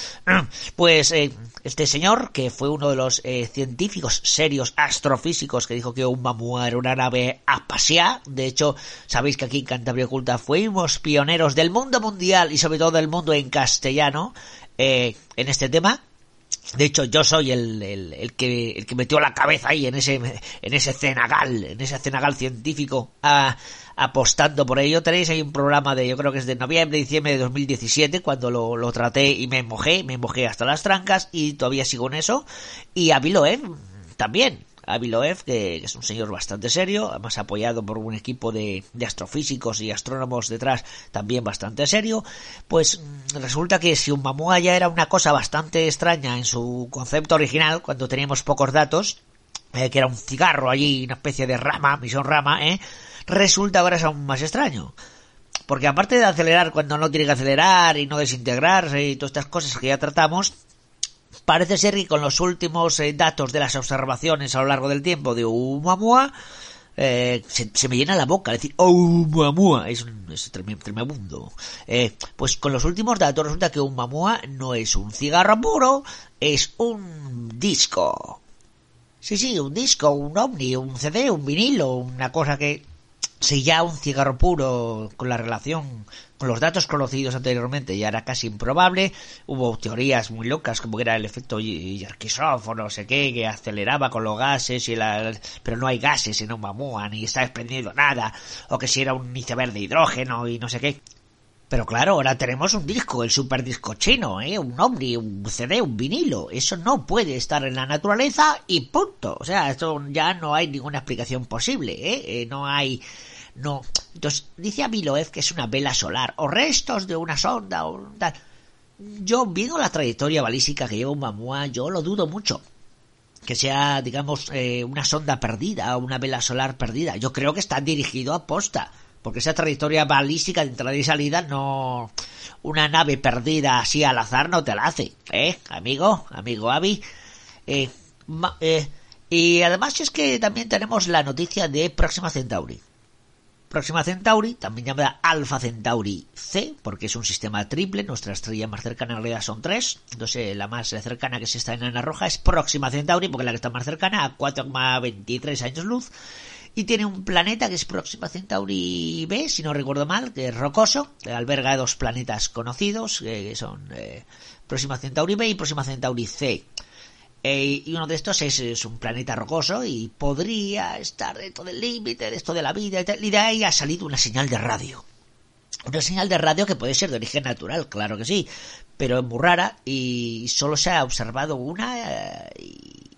*clears throat* pues eh, este señor, que fue uno de los eh, científicos serios astrofísicos que dijo que un mamua era una nave apaseada, de hecho, sabéis que aquí en Cantabria Oculta fuimos pioneros del mundo mundial y sobre todo del mundo en castellano en este tema, de hecho, yo soy el, el, que, el que metió la cabeza ahí en ese, en ese cenagal, en ese cenagal científico, apostando por ello. Tenéis ahí un programa de, yo creo que es de noviembre, diciembre de 2017, cuando lo, lo traté y me mojé, me mojé hasta las trancas y todavía sigo en eso. Y a Biloev también, Aviloev, que, es un señor bastante serio, además apoyado por un equipo de, astrofísicos y astrónomos detrás también bastante serio, pues resulta que si un Mamua ya era una cosa bastante extraña en su concepto original, cuando teníamos pocos datos, eh, que era un cigarro allí, una especie de rama, misión rama, ¿eh? resulta ahora es aún más extraño. Porque aparte de acelerar cuando no tiene que acelerar y no desintegrarse y todas estas cosas que ya tratamos, Parece ser que con los últimos eh, datos de las observaciones a lo largo del tiempo de Oumuamua, eh, se, me llena la boca decir Oumuamua, es, es tremendo. Eh, pues con los últimos datos resulta que Oumuamua no es un cigarro puro, es un disco. Sí, sí, un disco, un ovni, un CD, un vinilo, una cosa que si ya un cigarro puro con la relación con los datos conocidos anteriormente ya era casi improbable, hubo teorías muy locas como que era el efecto Yerkisov o no sé qué, que aceleraba con los gases y la, pero no hay gases en un mamúa ni está desprendiendo nada, o que si era un iceberg de hidrógeno y no sé qué. Pero claro, ahora tenemos un disco, el super disco chino, ¿eh? un ovni, un CD, un vinilo. Eso no puede estar en la naturaleza y punto. O sea, esto ya no hay ninguna explicación posible. ¿eh? eh no hay no. Entonces, dice Amiloev que es una vela solar, o restos de una sonda, o tal. Yo, viendo la trayectoria balística que lleva un Mamua, yo lo dudo mucho. Que sea, digamos, eh, una sonda perdida o una vela solar perdida. Yo creo que está dirigido a posta. Porque esa trayectoria balística de entrada y salida no... Una nave perdida así al azar no te la hace. ¿Eh? Amigo, amigo Avi. Eh, eh, y además es que también tenemos la noticia de Próxima Centauri. Próxima Centauri, también llamada Alpha Centauri C, porque es un sistema triple, nuestra estrella más cercana en realidad son tres, entonces la más cercana que se está en Ana Roja es Próxima Centauri, porque es la que está más cercana, a 4,23 años luz, y tiene un planeta que es Próxima Centauri B, si no recuerdo mal, que es rocoso, que alberga dos planetas conocidos, que son eh, Próxima Centauri B y Próxima Centauri C. Eh, y uno de estos es, un planeta rocoso y podría estar dentro del límite de esto de la vida y, tal, y de ahí ha salido una señal de radio. Una señal de radio que puede ser de origen natural, claro que sí, pero es muy rara y solo se ha observado una eh,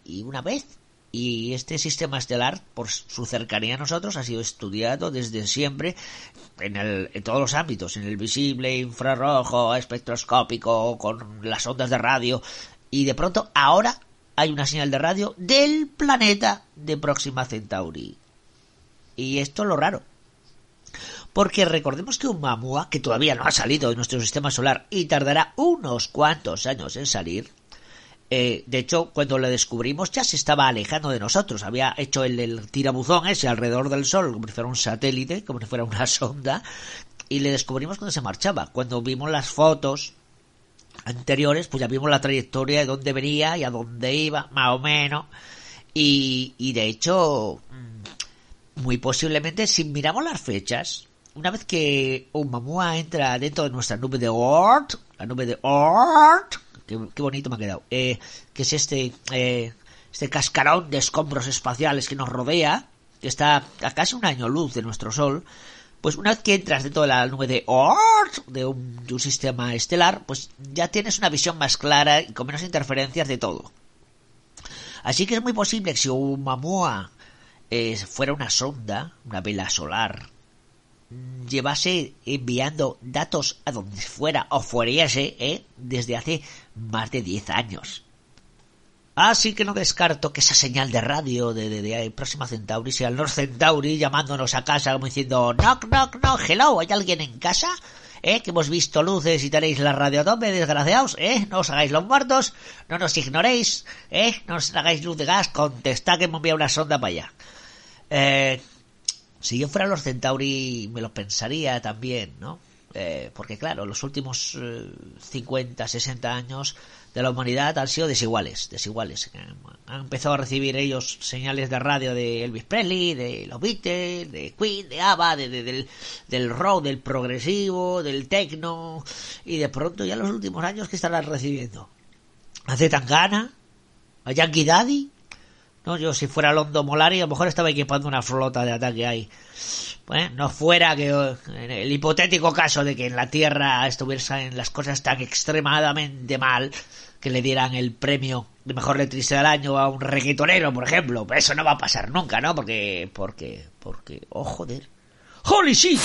y una vez. Y este sistema estelar, por su cercanía a nosotros, ha sido estudiado desde siempre en, el, en todos los ámbitos, en el visible, infrarrojo, espectroscópico, con las ondas de radio. Y de pronto, ahora hay una señal de radio del planeta de Próxima Centauri. Y esto es lo raro. Porque recordemos que un Mamua, que todavía no ha salido de nuestro sistema solar y tardará unos cuantos años en salir, eh, de hecho, cuando lo descubrimos ya se estaba alejando de nosotros. Había hecho el, el, tirabuzón ese alrededor del Sol, como si fuera un satélite, como si fuera una sonda, y le descubrimos cuando se marchaba. Cuando vimos las fotos anteriores, pues ya vimos la trayectoria de dónde venía y a dónde iba, más o menos. Y, y de hecho, mm, muy posiblemente, si miramos las fechas, una vez que Oumuamua entra dentro de nuestra nube de Oort, la nube de qué, qué bonito me ha quedado, eh, que es este, eh, este cascarón de escombros espaciales que nos rodea, que está a casi un año luz de nuestro Sol, pues una vez que entras dentro de la nube de Oort, de un, de un sistema estelar, pues ya tienes una visión más clara y con menos interferencias de todo. Así que es muy posible que si Oumuamua eh, fuera una sonda, una vela solar, llevase enviando datos a donde fuera o fueriese ¿eh? desde hace más de 10 años. Así que no descarto que esa señal de radio de, de, de Próxima Centauri sea el North Centauri llamándonos a casa como diciendo knock, knock, knock, hello, ¿hay alguien en casa? ¿Eh? Que hemos visto luces y tenéis la radio tope, desgraciados, ¿eh? No os hagáis los muertos, no nos ignoréis, ¿eh? No os hagáis luz de gas, contestad que hemos enviado una sonda para allá. Eh, si yo fuera los Centauri me lo pensaría también, ¿no? Eh, porque claro, los últimos eh, 50, 60 años de la humanidad han sido desiguales, desiguales. Eh, han empezado a recibir ellos señales de radio de Elvis Presley, de los Beatles, de Queen, de ABBA, de, de, del, del rock, del progresivo, del techno, y de pronto ya los últimos años que estarán recibiendo. A Zetangana, a Yankee Daddy, no, yo si fuera Londo Molari a lo mejor estaba equipando una flota de ataque ahí. Bueno, no fuera que en el hipotético caso de que en la Tierra estuviesen las cosas tan extremadamente mal que le dieran el premio de mejor letrista del año a un reggaetonero, por ejemplo. Eso no va a pasar nunca, ¿no? Porque, porque, porque, oh joder. ¡Holy shit!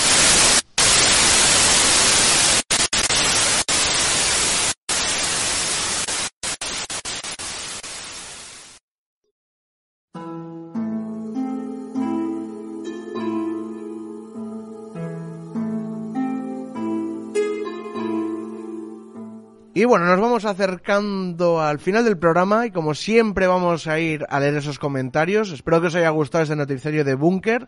Y bueno, nos vamos acercando al final del programa y como siempre vamos a ir a leer esos comentarios. Espero que os haya gustado este noticiario de Búnker.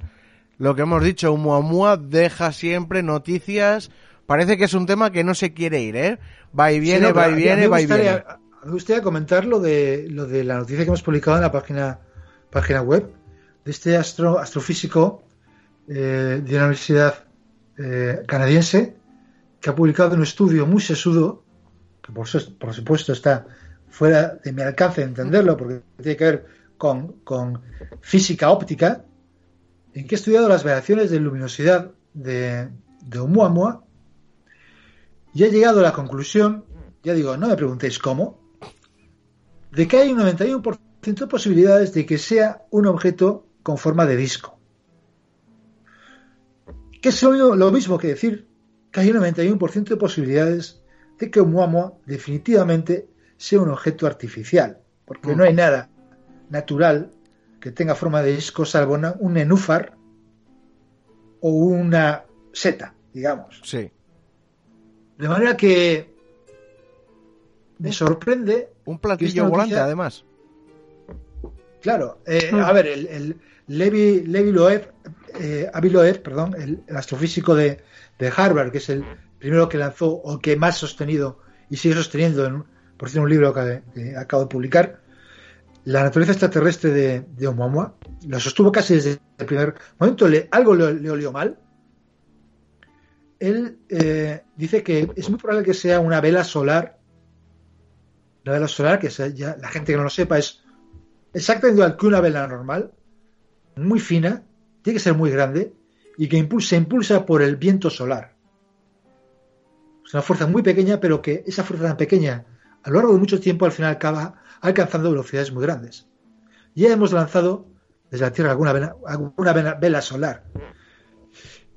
Lo que hemos dicho, Muamua deja siempre noticias. Parece que es un tema que no se quiere ir, ¿eh? Va y viene, Sí, no, va y viene, va y viene. Me gustaría comentar lo de, lo de la noticia que hemos publicado en la página, página web de este astro, astrofísico eh, de una universidad eh, canadiense que ha publicado un estudio muy sesudo, que por, su- por supuesto está fuera de mi alcance de entenderlo, porque tiene que ver con, física óptica, en que ha estudiado las variaciones de luminosidad de, de Oumuamua y ha llegado a la conclusión, ya digo, no me preguntéis cómo, de que hay un 91% de posibilidades de que sea un objeto con forma de disco. Que es lo mismo que decir que hay un 91% de posibilidades de que Oumuamua definitivamente sea un objeto artificial, porque no hay nada natural que tenga forma de disco salvo una- un nenúfar o una seta, digamos. Sí. De manera que me sorprende. Un platillo volante, además. Claro, eh, a ver, el, el Levi, Levi Loeb, eh, Avi Loeb, perdón, el, el astrofísico de, de Harvard, que es el primero que lanzó o que más sostenido y sigue sosteniendo, en, por cierto, un libro que, acabo de publicar, la naturaleza extraterrestre de, de lo sostuvo casi desde el primer momento, algo le, olió mal. Él eh, dice que es muy probable que sea una vela solar, una vela solar, que ya, la gente que no lo sepa es exactamente igual que una vela normal, muy fina, tiene que ser muy grande y que impulsa, se impulsa por el viento solar. Es una fuerza muy pequeña, pero que esa fuerza tan pequeña, a lo largo de mucho tiempo, al final acaba alcanzando velocidades muy grandes. Ya hemos lanzado desde la Tierra alguna vela, alguna vela, vela solar.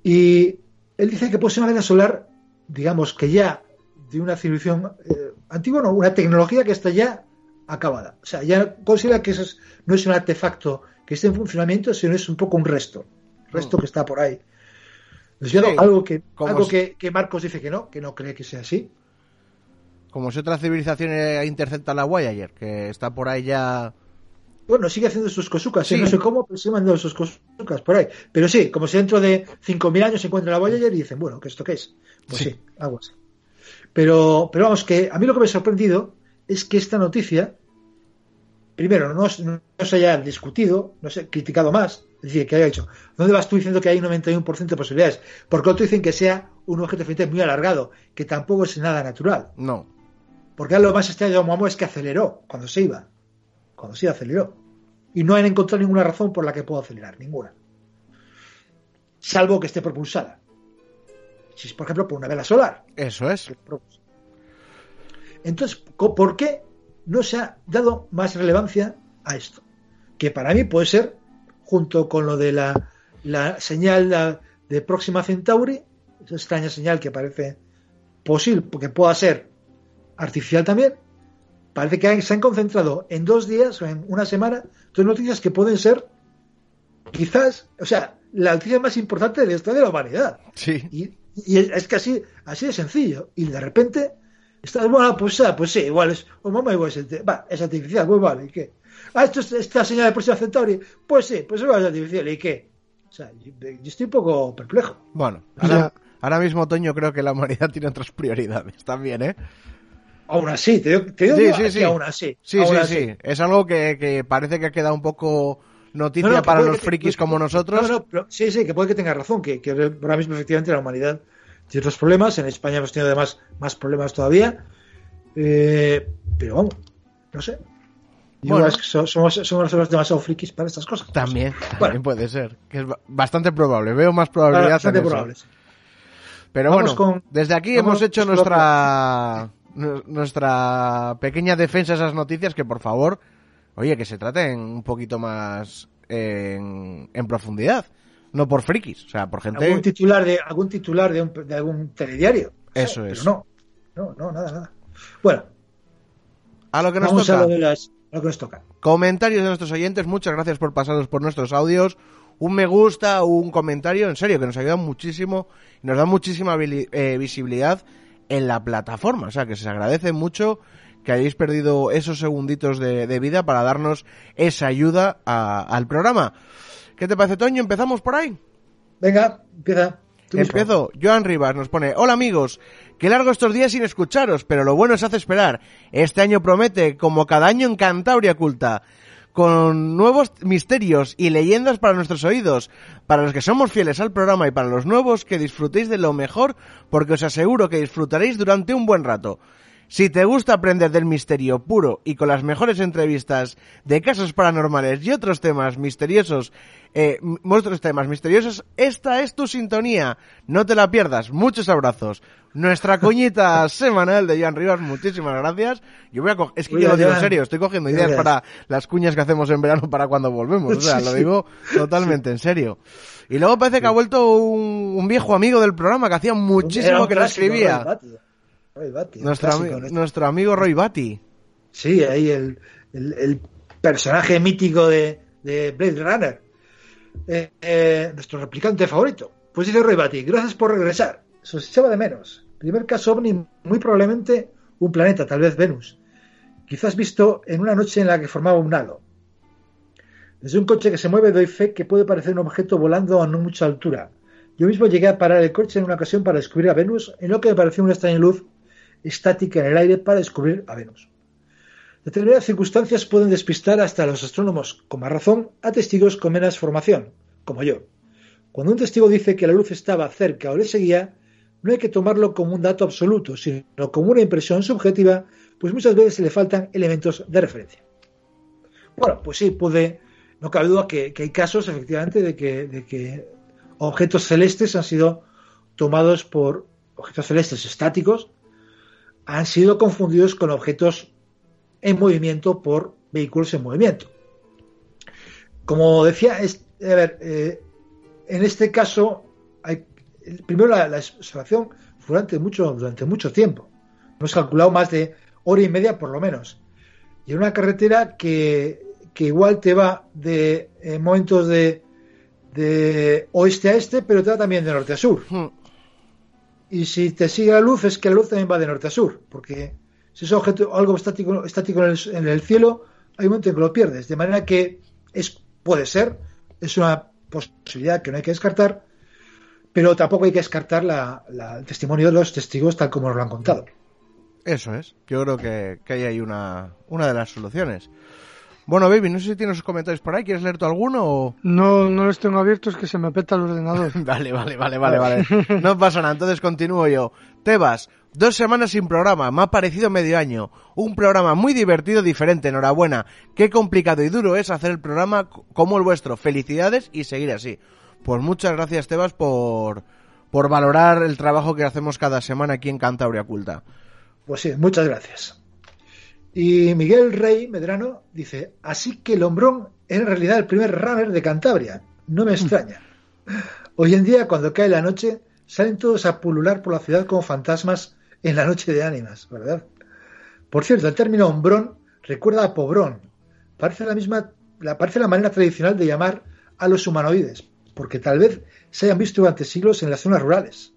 Y él dice que puede ser una vela solar, digamos que ya de una civilización eh, antigua, no, una tecnología que está ya acabada. O sea, ya considera que eso es- no es un artefacto que esté en funcionamiento, sino es un poco un resto, resto que está por ahí. Sí, algo que algo si- que, que Marcos dice que no, que no cree que sea así. Como si otra civilización eh, intercepta la Voyager, que está por ahí ya... Bueno, sigue haciendo sus cosucas, ¿eh? Sí. no sé cómo, pero sigue mandando sus cosucas por ahí. Pero sí, como si dentro de 5.000 años se encuentra la Voyager y dicen, bueno, ¿qué esto qué es? Pues sí, algo así. Pero, pero vamos, que a mí lo que me ha sorprendido es que esta noticia, primero, no, no se haya discutido, no se ha criticado más, es decir, que haya dicho, ¿dónde vas tú diciendo que hay un 91% de posibilidades? Porque otros dicen que sea un objeto finite muy alargado, que tampoco es nada natural. No. Porque lo más extraño de Oumuamua es que aceleró cuando se iba. Cuando se iba, aceleró. Y no han encontrado ninguna razón por la que pueda acelerar, ninguna. Salvo que esté propulsada. Si es, por ejemplo, por una vela solar. Eso es. Entonces, ¿por qué no se ha dado más relevancia a esto? Que para mí puede ser, junto con lo de la, la señal de Próxima Centauri, esa extraña señal que parece posible, porque pueda ser artificial también, parece que se han concentrado en dos días o en una semana dos noticias que pueden ser quizás, o sea, la noticia más importante de la historia de la humanidad. Sí. Y, y es, que así, así de sencillo. Y de repente, estás, bueno, pues, ah, pues sí, igual es, o mamá igual es, va, es artificial, pues vale, ¿y qué? Ah, esto es esta señal de próxima Centauri, pues sí, pues es artificial, ¿y qué? O sea, yo, yo estoy un poco perplejo. Bueno, ahora, ahora mismo, Toño, creo que la humanidad *laughs* tiene otras prioridades también, ¿eh? Aún así, te digo, te digo Sí, que sí, sí. aún así. Sí, aún sí, así. sí. Es algo que, que parece que ha quedado un poco noticia No, no, que para los frikis que- como nosotros. No, no, pero sí, sí, que puede que tenga razón, que, que ahora mismo efectivamente la humanidad tiene otros problemas. En España hemos tenido además más problemas todavía. Eh, pero vamos, no sé. Bueno. es que so- somos, somos los demasiado frikis para estas cosas. También, Bueno. también puede ser. Que es ba- bastante probable. Veo más probabilidad Bastante en eso. probable. Pero Vamos bueno, con- desde aquí hemos hecho nuestra nu- nuestra pequeña defensa a esas noticias que por favor, oye, que se traten un poquito más en, en profundidad, no por frikis, o sea, por gente Algún titular de algún titular de, un- de algún telediario. Eso Pero es. no, no, no, nada, nada. Bueno, a lo que nos vamos toca. a lo, de las, a lo que nos toca. Comentarios de nuestros oyentes, muchas gracias por pasaros por nuestros audios. Un me gusta, un comentario, en serio, que nos ayuda muchísimo y nos da muchísima eh, visibilidad en la plataforma. O sea, que se agradece mucho que hayáis perdido esos segunditos de, de vida para darnos esa ayuda a- al programa. ¿Qué te parece, Toño? ¿Empezamos por ahí? Venga, empieza. Empiezo. Joan Rivas nos pone, hola amigos, qué largo estos días sin escucharos, pero lo bueno se hace esperar. Este año promete, como cada año en Cantabria Culta, con nuevos misterios y leyendas para nuestros oídos, para los que somos fieles al programa y para los nuevos que disfrutéis de lo mejor, porque os aseguro que disfrutaréis durante un buen rato. Si te gusta aprender del misterio puro y con las mejores entrevistas de casos paranormales y otros temas misteriosos, eh, otros temas misteriosos, esta es tu sintonía. No te la pierdas. Muchos abrazos. Nuestra *laughs* cuñita semanal de Joan Rivas, muchísimas gracias. Yo voy a co- es que yo lo digo en serio, estoy cogiendo ideas para las cuñas que hacemos en verano para cuando volvemos. O sea, Sí, lo sí. digo totalmente en serio. Y luego parece que ha vuelto un, un viejo amigo del programa que hacía muchísimo que clásico, escribía. Roy Batty. Nuestro, clásico, ami- ¿no? nuestro amigo Roy Batty. Sí, ahí el, el- el personaje mítico de, de Blade Runner. Eh, eh, nuestro replicante favorito. Pues dice Roy Batty, gracias por regresar. Se echaba de menos. Primer caso ovni, muy probablemente un planeta, tal vez Venus. Quizás visto en una noche en la que formaba un halo. Desde un coche que se mueve doy fe que puede parecer un objeto volando a no mucha altura. Yo mismo llegué a parar el coche en una ocasión para descubrir a Venus, en lo que me pareció una extraña luz estática en el aire para descubrir a Venus. Determinadas circunstancias pueden despistar hasta los astrónomos, con más razón, a testigos con menos formación, como yo. Cuando un testigo dice que la luz estaba cerca o le seguía, no hay que tomarlo como un dato absoluto, sino como una impresión subjetiva, pues muchas veces le faltan elementos de referencia. Bueno, pues sí, puede, no cabe duda que, que hay casos efectivamente de que, de que objetos celestes han sido tomados por objetos celestes estáticos, han sido confundidos con objetos en movimiento por vehículos en movimiento. Como decía, es, a ver, eh, en este caso, hay, primero la, la fue durante mucho, durante mucho tiempo. Hemos calculado más de hora y media por lo menos. Y en una carretera que, que igual te va de en momentos de, de oeste a este, pero te va también de norte a sur. Hmm. Y si te sigue la luz, es que la luz también va de norte a sur, porque si es objeto, algo estático, estático en, el, cielo, hay un momento en que lo pierdes. De manera que es, puede ser, es una posibilidad que no hay que descartar, pero tampoco hay que descartar la- la- el testimonio de los testigos tal como nos lo han contado. Eso es. Yo creo que, que ahí hay una, una de las soluciones. Bueno, Baby, no sé si tienes sus comentarios por ahí. ¿Quieres leer tú alguno o...? No, no los tengo abiertos, que se me peta el ordenador. *laughs* Vale, vale, vale, vale, vale. No pasa nada, entonces continúo yo. Tebas, dos semanas sin programa, me ha parecido medio año. Un programa muy divertido, diferente, enhorabuena. Qué complicado y duro es hacer el programa como el vuestro. Felicidades y seguir así. Pues muchas gracias, Tebas, por, por valorar el trabajo que hacemos cada semana aquí en Cantabria Culta. Pues sí, muchas gracias. Y Miguel Rey Medrano dice, así que el hombrón era en realidad el primer runner de Cantabria. No me extraña. Hoy en día, cuando cae la noche, salen todos a pulular por la ciudad como fantasmas en la noche de ánimas, ¿verdad? Por cierto, el término hombrón recuerda a pobrón. Parece la misma, la, parece la manera tradicional de llamar a los humanoides, porque tal vez se hayan visto durante siglos en las zonas rurales.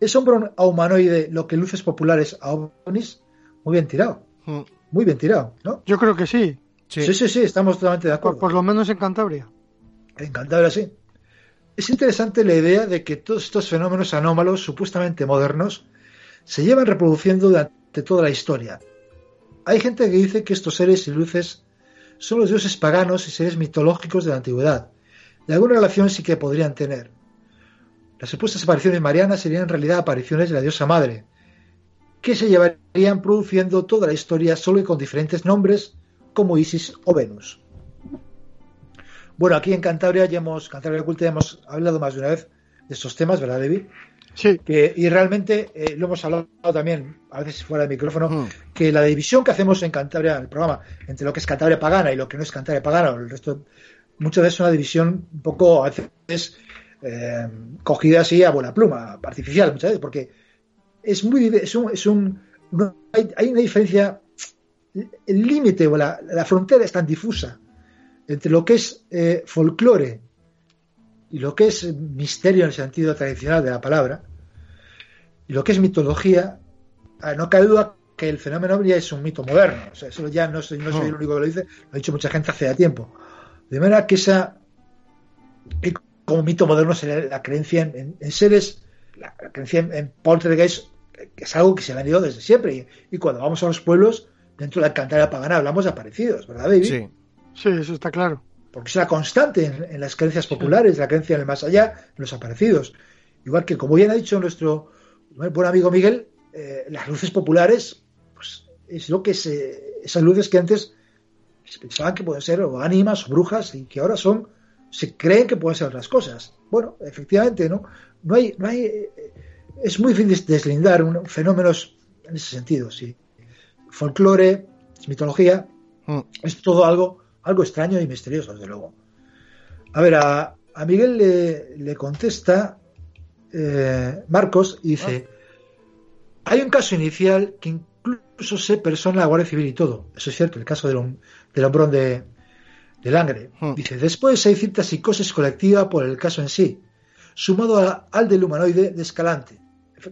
¿Es hombrón a humanoide lo que luces populares a ovnis? Muy bien tirado. Mm. Muy bien tirado, ¿no? Yo creo que sí, Sí, sí, sí, estamos totalmente de acuerdo. por lo menos en Cantabria. Encantado así. Es interesante la idea de que todos estos fenómenos anómalos, supuestamente modernos, se llevan reproduciendo durante toda la historia. Hay gente que dice que estos seres y luces son los dioses paganos y seres mitológicos de la antigüedad. De alguna relación sí que podrían tener. Las supuestas apariciones marianas serían en realidad apariciones de la diosa madre, que se llevarían produciendo toda la historia solo que con diferentes nombres como Isis o Venus. Bueno, aquí en Cantabria ya hemos, Cantabria Oculta ya hemos hablado más de una vez de estos temas, ¿verdad, David? Sí, Que, y realmente eh, lo hemos hablado también, a veces fuera del micrófono, Mm. que la división que hacemos en Cantabria, en el programa, entre lo que es Cantabria pagana y lo que no es Cantabria pagana, el resto, muchas veces es una división un poco, a veces, eh, cogida así a buena pluma, artificial, muchas veces, porque es muy, es un, es un no- hay, hay una diferencia, el límite o la, la frontera es tan difusa entre lo que es eh, folclore y lo que es misterio en el sentido tradicional de la palabra, y lo que es mitología, ah, no cabe duda que el fenómeno ovni es un mito moderno. O sea, eso ya no soy, no soy el único que lo dice, lo ha dicho mucha gente hace ya tiempo. De manera que esa, que como mito moderno sería la creencia en, en- en seres, la, la creencia en, en poltergeist, que es algo que se ha venido desde siempre. Y, y cuando vamos a los pueblos, dentro de la cantaria pagana hablamos de aparecidos, ¿verdad, David? Sí. sí, eso está claro. porque es una constante en, en las creencias populares, la creencia en el más allá, en los aparecidos. Igual que, como bien ha dicho nuestro buen amigo Miguel, eh, las luces populares, pues es lo que se, esas luces que antes se pensaban que pueden ser o ánimas o brujas y que ahora son, se creen que pueden ser otras cosas. Bueno, efectivamente, ¿no? No hay, no hay, eh, es muy difícil deslindar un- fenómenos en ese sentido, sí. Folclore, mitología, Mm. es todo algo, algo extraño y misterioso, desde luego. A ver, a, a Miguel le, le contesta eh, Marcos y dice: Hay un caso inicial que incluso se persona la Guardia Civil y todo. Eso es cierto, el caso del, del hombrón de, de Langre. Hmm. Dice: Después hay cierta psicosis colectiva por el caso en sí, sumado a- al del humanoide de Escalante,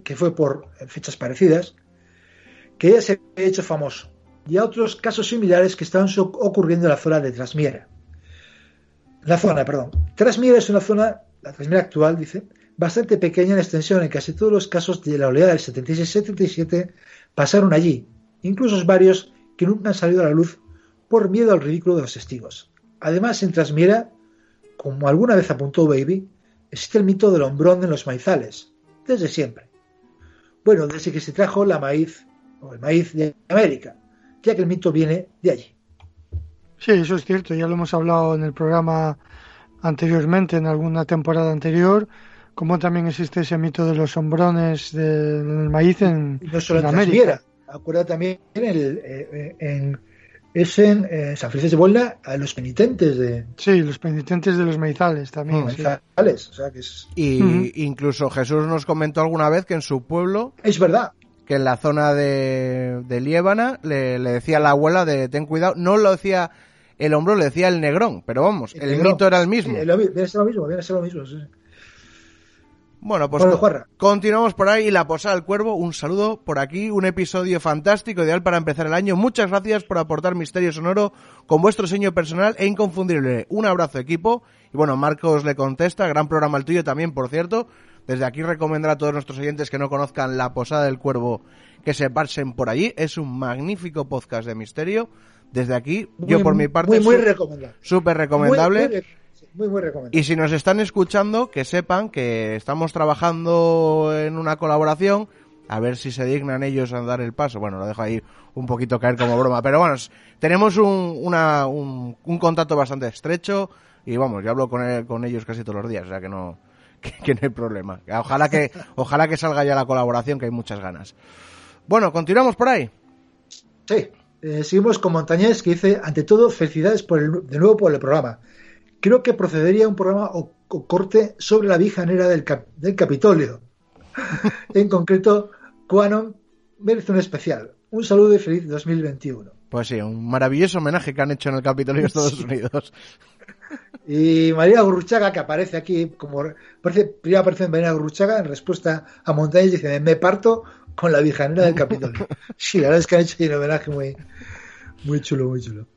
que fue por fechas parecidas, que ya se ha hecho famoso, y a otros casos similares que estaban ocurriendo en la zona de Trasmiera. La zona, perdón. Trasmiera es una zona, la Trasmiera actual, dice, bastante pequeña en extensión, en casi todos los casos de la oleada del 76-77 pasaron allí, incluso varios que nunca han salido a la luz por miedo al ridículo de los testigos. Además, en Trasmiera, como alguna vez apuntó Baby, existe el mito del hombrón en los maizales, desde siempre. Bueno, desde que se trajo la maíz, o el maíz de América, ya que el mito viene de allí. Sí, eso es cierto, ya lo hemos hablado en el programa anteriormente, en alguna temporada anterior, como también existe ese mito de los sombrones de- del maíz en, Y no solo en en América. Acuerda también el, eh, en, es en eh, San Francisco de Buelna a los penitentes de Sí, los penitentes de los maizales también. Mm, sí. maizales, o sea que es, Y incluso Jesús nos comentó alguna vez que en su pueblo, es verdad. que en la zona de, de Liébana, le, le decía a la abuela de ten cuidado, no lo decía el hombro le decía el negrón, pero vamos, el, negrón. mito era el mismo. Sí, lo mi- viene a ser lo mismo, viene a ser lo mismo. sí. Bueno, pues Bueno, continuamos por ahí. La Posada del Cuervo, un saludo por aquí. Un episodio fantástico, ideal para empezar el año. Muchas gracias por aportar misterio sonoro con vuestro sello personal e inconfundible. Un abrazo, equipo. Y bueno, Marcos le contesta. Gran programa el tuyo también, por cierto. Desde aquí recomendar a todos nuestros oyentes que no conozcan La Posada del Cuervo que se pasen por allí. Es un magnífico podcast de misterio. Desde aquí, yo por mi parte, Muy, muy recomendable. súper recomendable. Muy, muy, muy, recomendable. Y si nos están escuchando, que sepan que estamos trabajando en una colaboración. A ver si se dignan ellos a dar el paso. Bueno, lo dejo ahí un poquito caer como broma. Pero bueno, tenemos un, una- un, un contacto bastante estrecho. Y vamos, yo hablo con, él- con ellos casi todos los días. O sea que no, *laughs* que, que no hay problema. Ojalá que, ojalá que salga ya la colaboración, que hay muchas ganas. Bueno, continuamos por ahí. Sí, eh, seguimos con Montañés que dice, ante todo, felicidades por el, de nuevo por el programa. Creo que procedería un programa o, o corte sobre la vijanera del, cap- del Capitolio. *laughs* en concreto, Quanon merece un especial. Un saludo y feliz 2021. Pues sí, un maravilloso homenaje que han hecho en el Capitolio de Estados Unidos. *laughs* Y María Gurruchaga, que aparece aquí, como parece, primero aparece María Gurruchaga en respuesta a Montañés, dice, me parto con la vijanera del Capitolio. *laughs* Sí, la verdad es que han hecho un homenaje muy, muy chulo, muy chulo.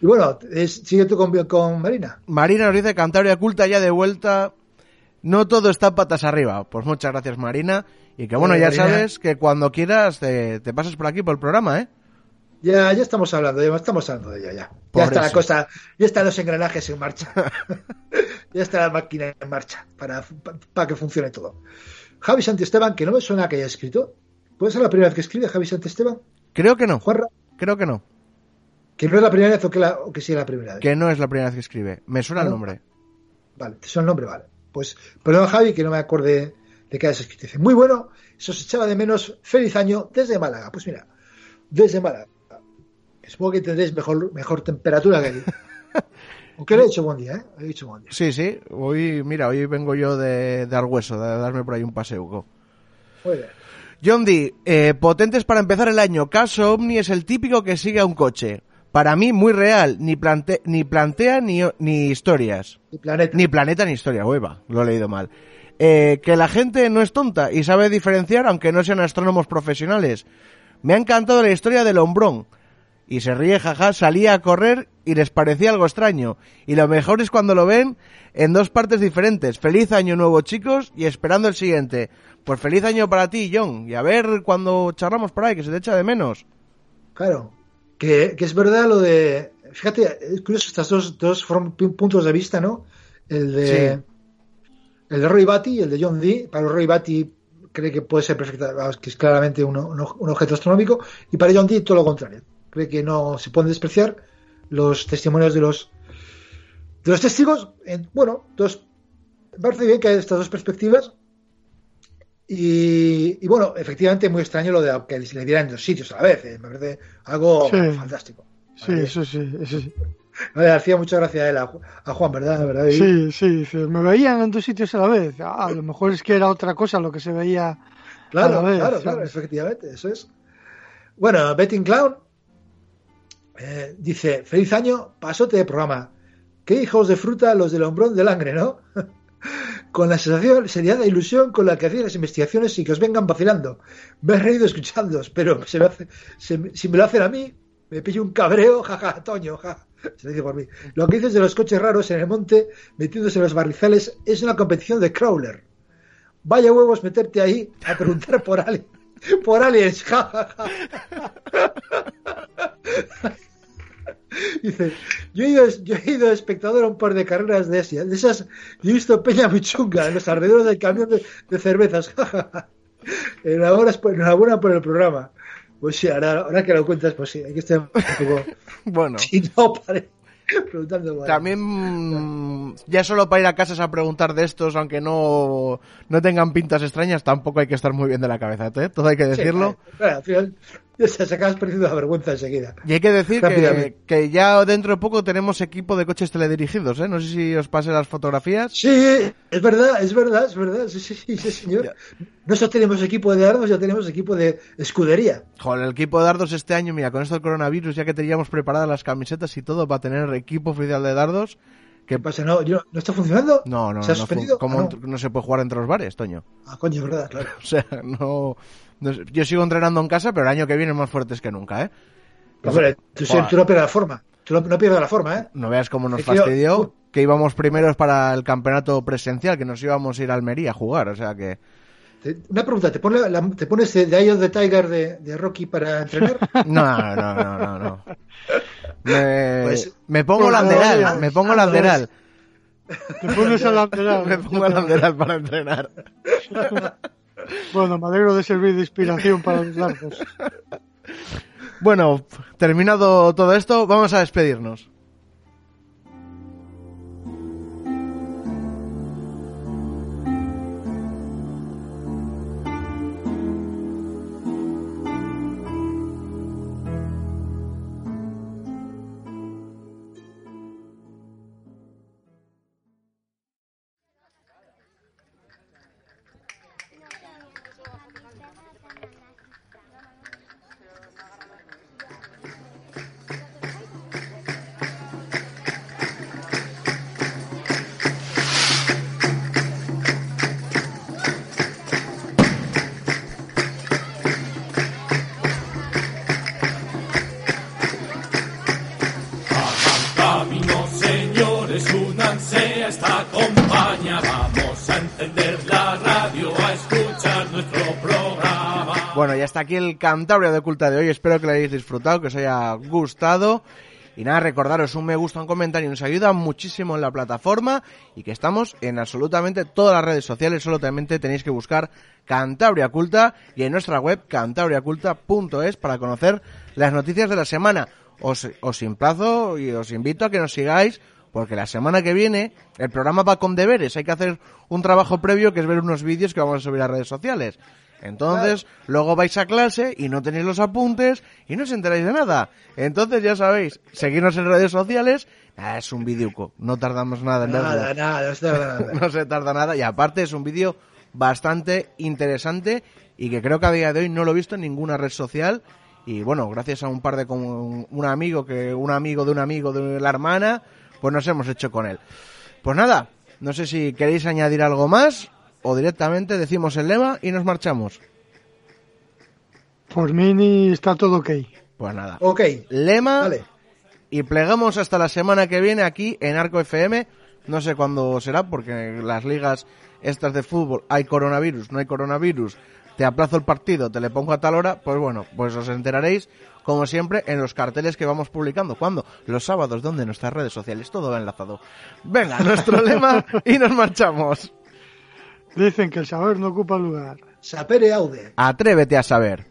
Y bueno, es- sigue tú con, con Marina. Marina nos dice Cantabria Culta ya de vuelta. No todo está patas arriba. Pues muchas gracias, Marina. Y que bueno, ya Marina. sabes que cuando quieras te, te pasas por aquí por el programa, ¿eh? Ya, ya estamos hablando, ya estamos hablando de ello, ya. Por ya está la cosa, ya están los engranajes en marcha. *laughs* ya está la máquina en marcha para, para que funcione todo. Javi Santiesteban, que no me suena que haya escrito. ¿Puede ser la primera vez que escribe Javi Santiesteban? Creo que no. Juanra, Creo que no. Que no es la primera vez o que, la, o que sí es la primera vez. Que no es la primera vez que escribe. Me suena el no. nombre. Vale, te suena el nombre, vale. Pues, perdón, Javi, que no me acordé de que hayas escrito. Dice, muy bueno, se os echaba de menos. Feliz año desde Málaga. Pues mira, desde Málaga. Supongo que tendréis mejor, mejor temperatura que aquí. *laughs* Aunque le he dicho buen día, ¿eh? He dicho buen día. Sí, sí. Hoy, mira, hoy vengo yo de dar hueso, de darme por ahí un paseo. Muy bien. John D, eh, potentes para empezar el año. Caso Omni es el típico que sigue a un coche. Para mí, muy real. Ni, plante ni plantea ni, ni historias. Y planeta. Ni planeta ni historia, hueva, lo he leído mal. Eh, que la gente no es tonta y sabe diferenciar aunque no sean astrónomos profesionales. Me ha encantado la historia del hombrón. Y se ríe, jaja, salía a correr y les parecía algo extraño. Y lo mejor es cuando lo ven en dos partes diferentes. Feliz año nuevo, chicos, y esperando el siguiente. Pues feliz año para ti, John. Y a ver cuando charlamos por ahí, que se te echa de menos. Claro. Que, que es verdad lo de. Fíjate, es curioso estos dos, dos puntos de vista, ¿no? El de. Sí. El de Roy Batty y el de John Dee. Para Roy Batty cree que puede ser perfecta, que es claramente un, un- objeto astronómico. Y para John Dee todo lo contrario. Cree que no se pueden despreciar los testimonios de los de los testigos. En- bueno, dos. Me parece bien que hay estas dos perspectivas. Y, y bueno, efectivamente muy extraño lo de que le dieran en dos sitios a la vez. eh, Me parece algo Sí. fantástico. Sí, eso sí, eso sí. *laughs* Le hacía mucha gracia a él, a, Ju- a Juan, ¿verdad? ¿verdad? Sí, sí, dice, me veían en dos sitios a la vez. Ah, a lo mejor es que era otra cosa lo que se veía Claro, a la vez. claro, ¿sabes? claro, efectivamente, eso es. Bueno, Betting Clown eh, dice, feliz año, pasote de programa. Qué hijos de fruta los del hombrón del angre, ¿no? *laughs* con la sensación, seriedad e ilusión con la que hacéis las investigaciones y que os vengan vacilando. Me he reído escuchándoos, pero se me hace- se si me lo hacen a mí, me pillo un cabreo, *laughs* jaja, Toño, ja. Se dice por mí. Lo que dices de los coches raros en el monte, metiéndose en los barrizales, es una competición de crawler. Vaya huevos meterte ahí a preguntar por aliens. Por aliens, ja, ja, ja. *laughs* *laughs* Dice, yo he, ido, yo he ido espectador a un par de carreras de esas, de esas y he visto peña muy chunga en los alrededores del camión de, de cervezas. *laughs* Enhorabuena, por- enhorabuena por el programa. Pues sí, ahora, ahora que lo cuentas, pues sí, hay que estar un poco... *laughs* Bueno. Si no, pare, preguntando. bueno. También ya solo para ir a casas a preguntar de estos, aunque no, no tengan pintas extrañas, tampoco hay que estar muy bien de la cabeza, ¿eh? Todo hay que Sí, decirlo. claro, claro, al *laughs* final, Ya se acabas perdiendo la vergüenza enseguida. Y hay que decir que, que ya dentro de poco tenemos equipo de coches teledirigidos, ¿eh? No sé si os pasé las fotografías. Sí, es verdad, es verdad, es verdad. Sí, sí, sí, sí, señor. No solo tenemos equipo de dardos, ya tenemos equipo de escudería. Joder, el equipo de dardos este año, mira, con esto del coronavirus, ya que teníamos preparadas las camisetas y todo para tener equipo oficial de dardos. ¿Qué pasa? ¿No, yo- ¿no está funcionando? No, no, ¿Se ha no, suspendido? ¿cómo Ah, no. se puede jugar entre los bares, Toño? Ah, coño, es verdad, claro. *laughs* O sea, no, no Yo sigo entrenando en casa, pero el año que viene más fuertes que nunca, ¿eh? Hombre, tú, sí- Joder, tú no pierdas la forma. Tú no, no pierdas la forma, ¿eh? no veas cómo nos Es que yo- fastidió que íbamos primeros para el campeonato presencial, que nos íbamos a ir a Almería a jugar, o sea que... Una pregunta, ¿te, pone la- te pones de Eye of the Tiger de, de Rocky para entrenar? *laughs* No, no, no, no, no. Me, Pues- me pongo lateral, me pongo lateral. Te pones al lateral. *laughs* Me pongo lateral para entrenar. Bueno, me alegro de servir de inspiración para los largos. Bueno, terminado todo esto, vamos a despedirnos. Bueno, ya está aquí el Cantabria de Culta de hoy. Espero que lo hayáis disfrutado, que os haya gustado. Y nada, recordaros un me gusta, un comentario, nos ayuda muchísimo en la plataforma y que estamos en absolutamente todas las redes sociales, solamente tenéis que buscar Cantabria Culta y en nuestra web cantabriaculta.es para conocer las noticias de la semana. Os, os emplazo y os invito a que nos sigáis porque la semana que viene el programa va con deberes, hay que hacer un trabajo previo que es ver unos vídeos que vamos a subir a redes sociales. Entonces, luego vais a clase y no tenéis los apuntes y no os enteráis de nada. Entonces, ya sabéis, seguirnos en redes sociales. Ah, es un vídeo, no tardamos nada en verlo. Nada, nada, no se tarda nada. *laughs* no se tarda nada y aparte es un vídeo bastante interesante y que creo que a día de hoy no lo he visto en ninguna red social y bueno, gracias a un par de un amigo que un amigo de un amigo de la hermana, pues nos hemos hecho con él. Pues nada, no sé si queréis añadir algo más o directamente decimos el lema y nos marchamos. Por mí ni está todo ok. Pues nada. Ok, Lema vale. y plegamos hasta la semana que viene aquí en Arco FM. No sé cuándo será porque las ligas estas de fútbol hay coronavirus, no hay coronavirus. Te aplazo el partido, te le pongo a tal hora, pues bueno, pues os enteraréis como siempre en los carteles que vamos publicando. ¿Cuándo? Los sábados, donde en nuestras redes sociales, todo va enlazado. Venga, nuestro *laughs* lema y nos marchamos. Dicen que el saber no ocupa lugar. Sapere aude. Atrévete a saber.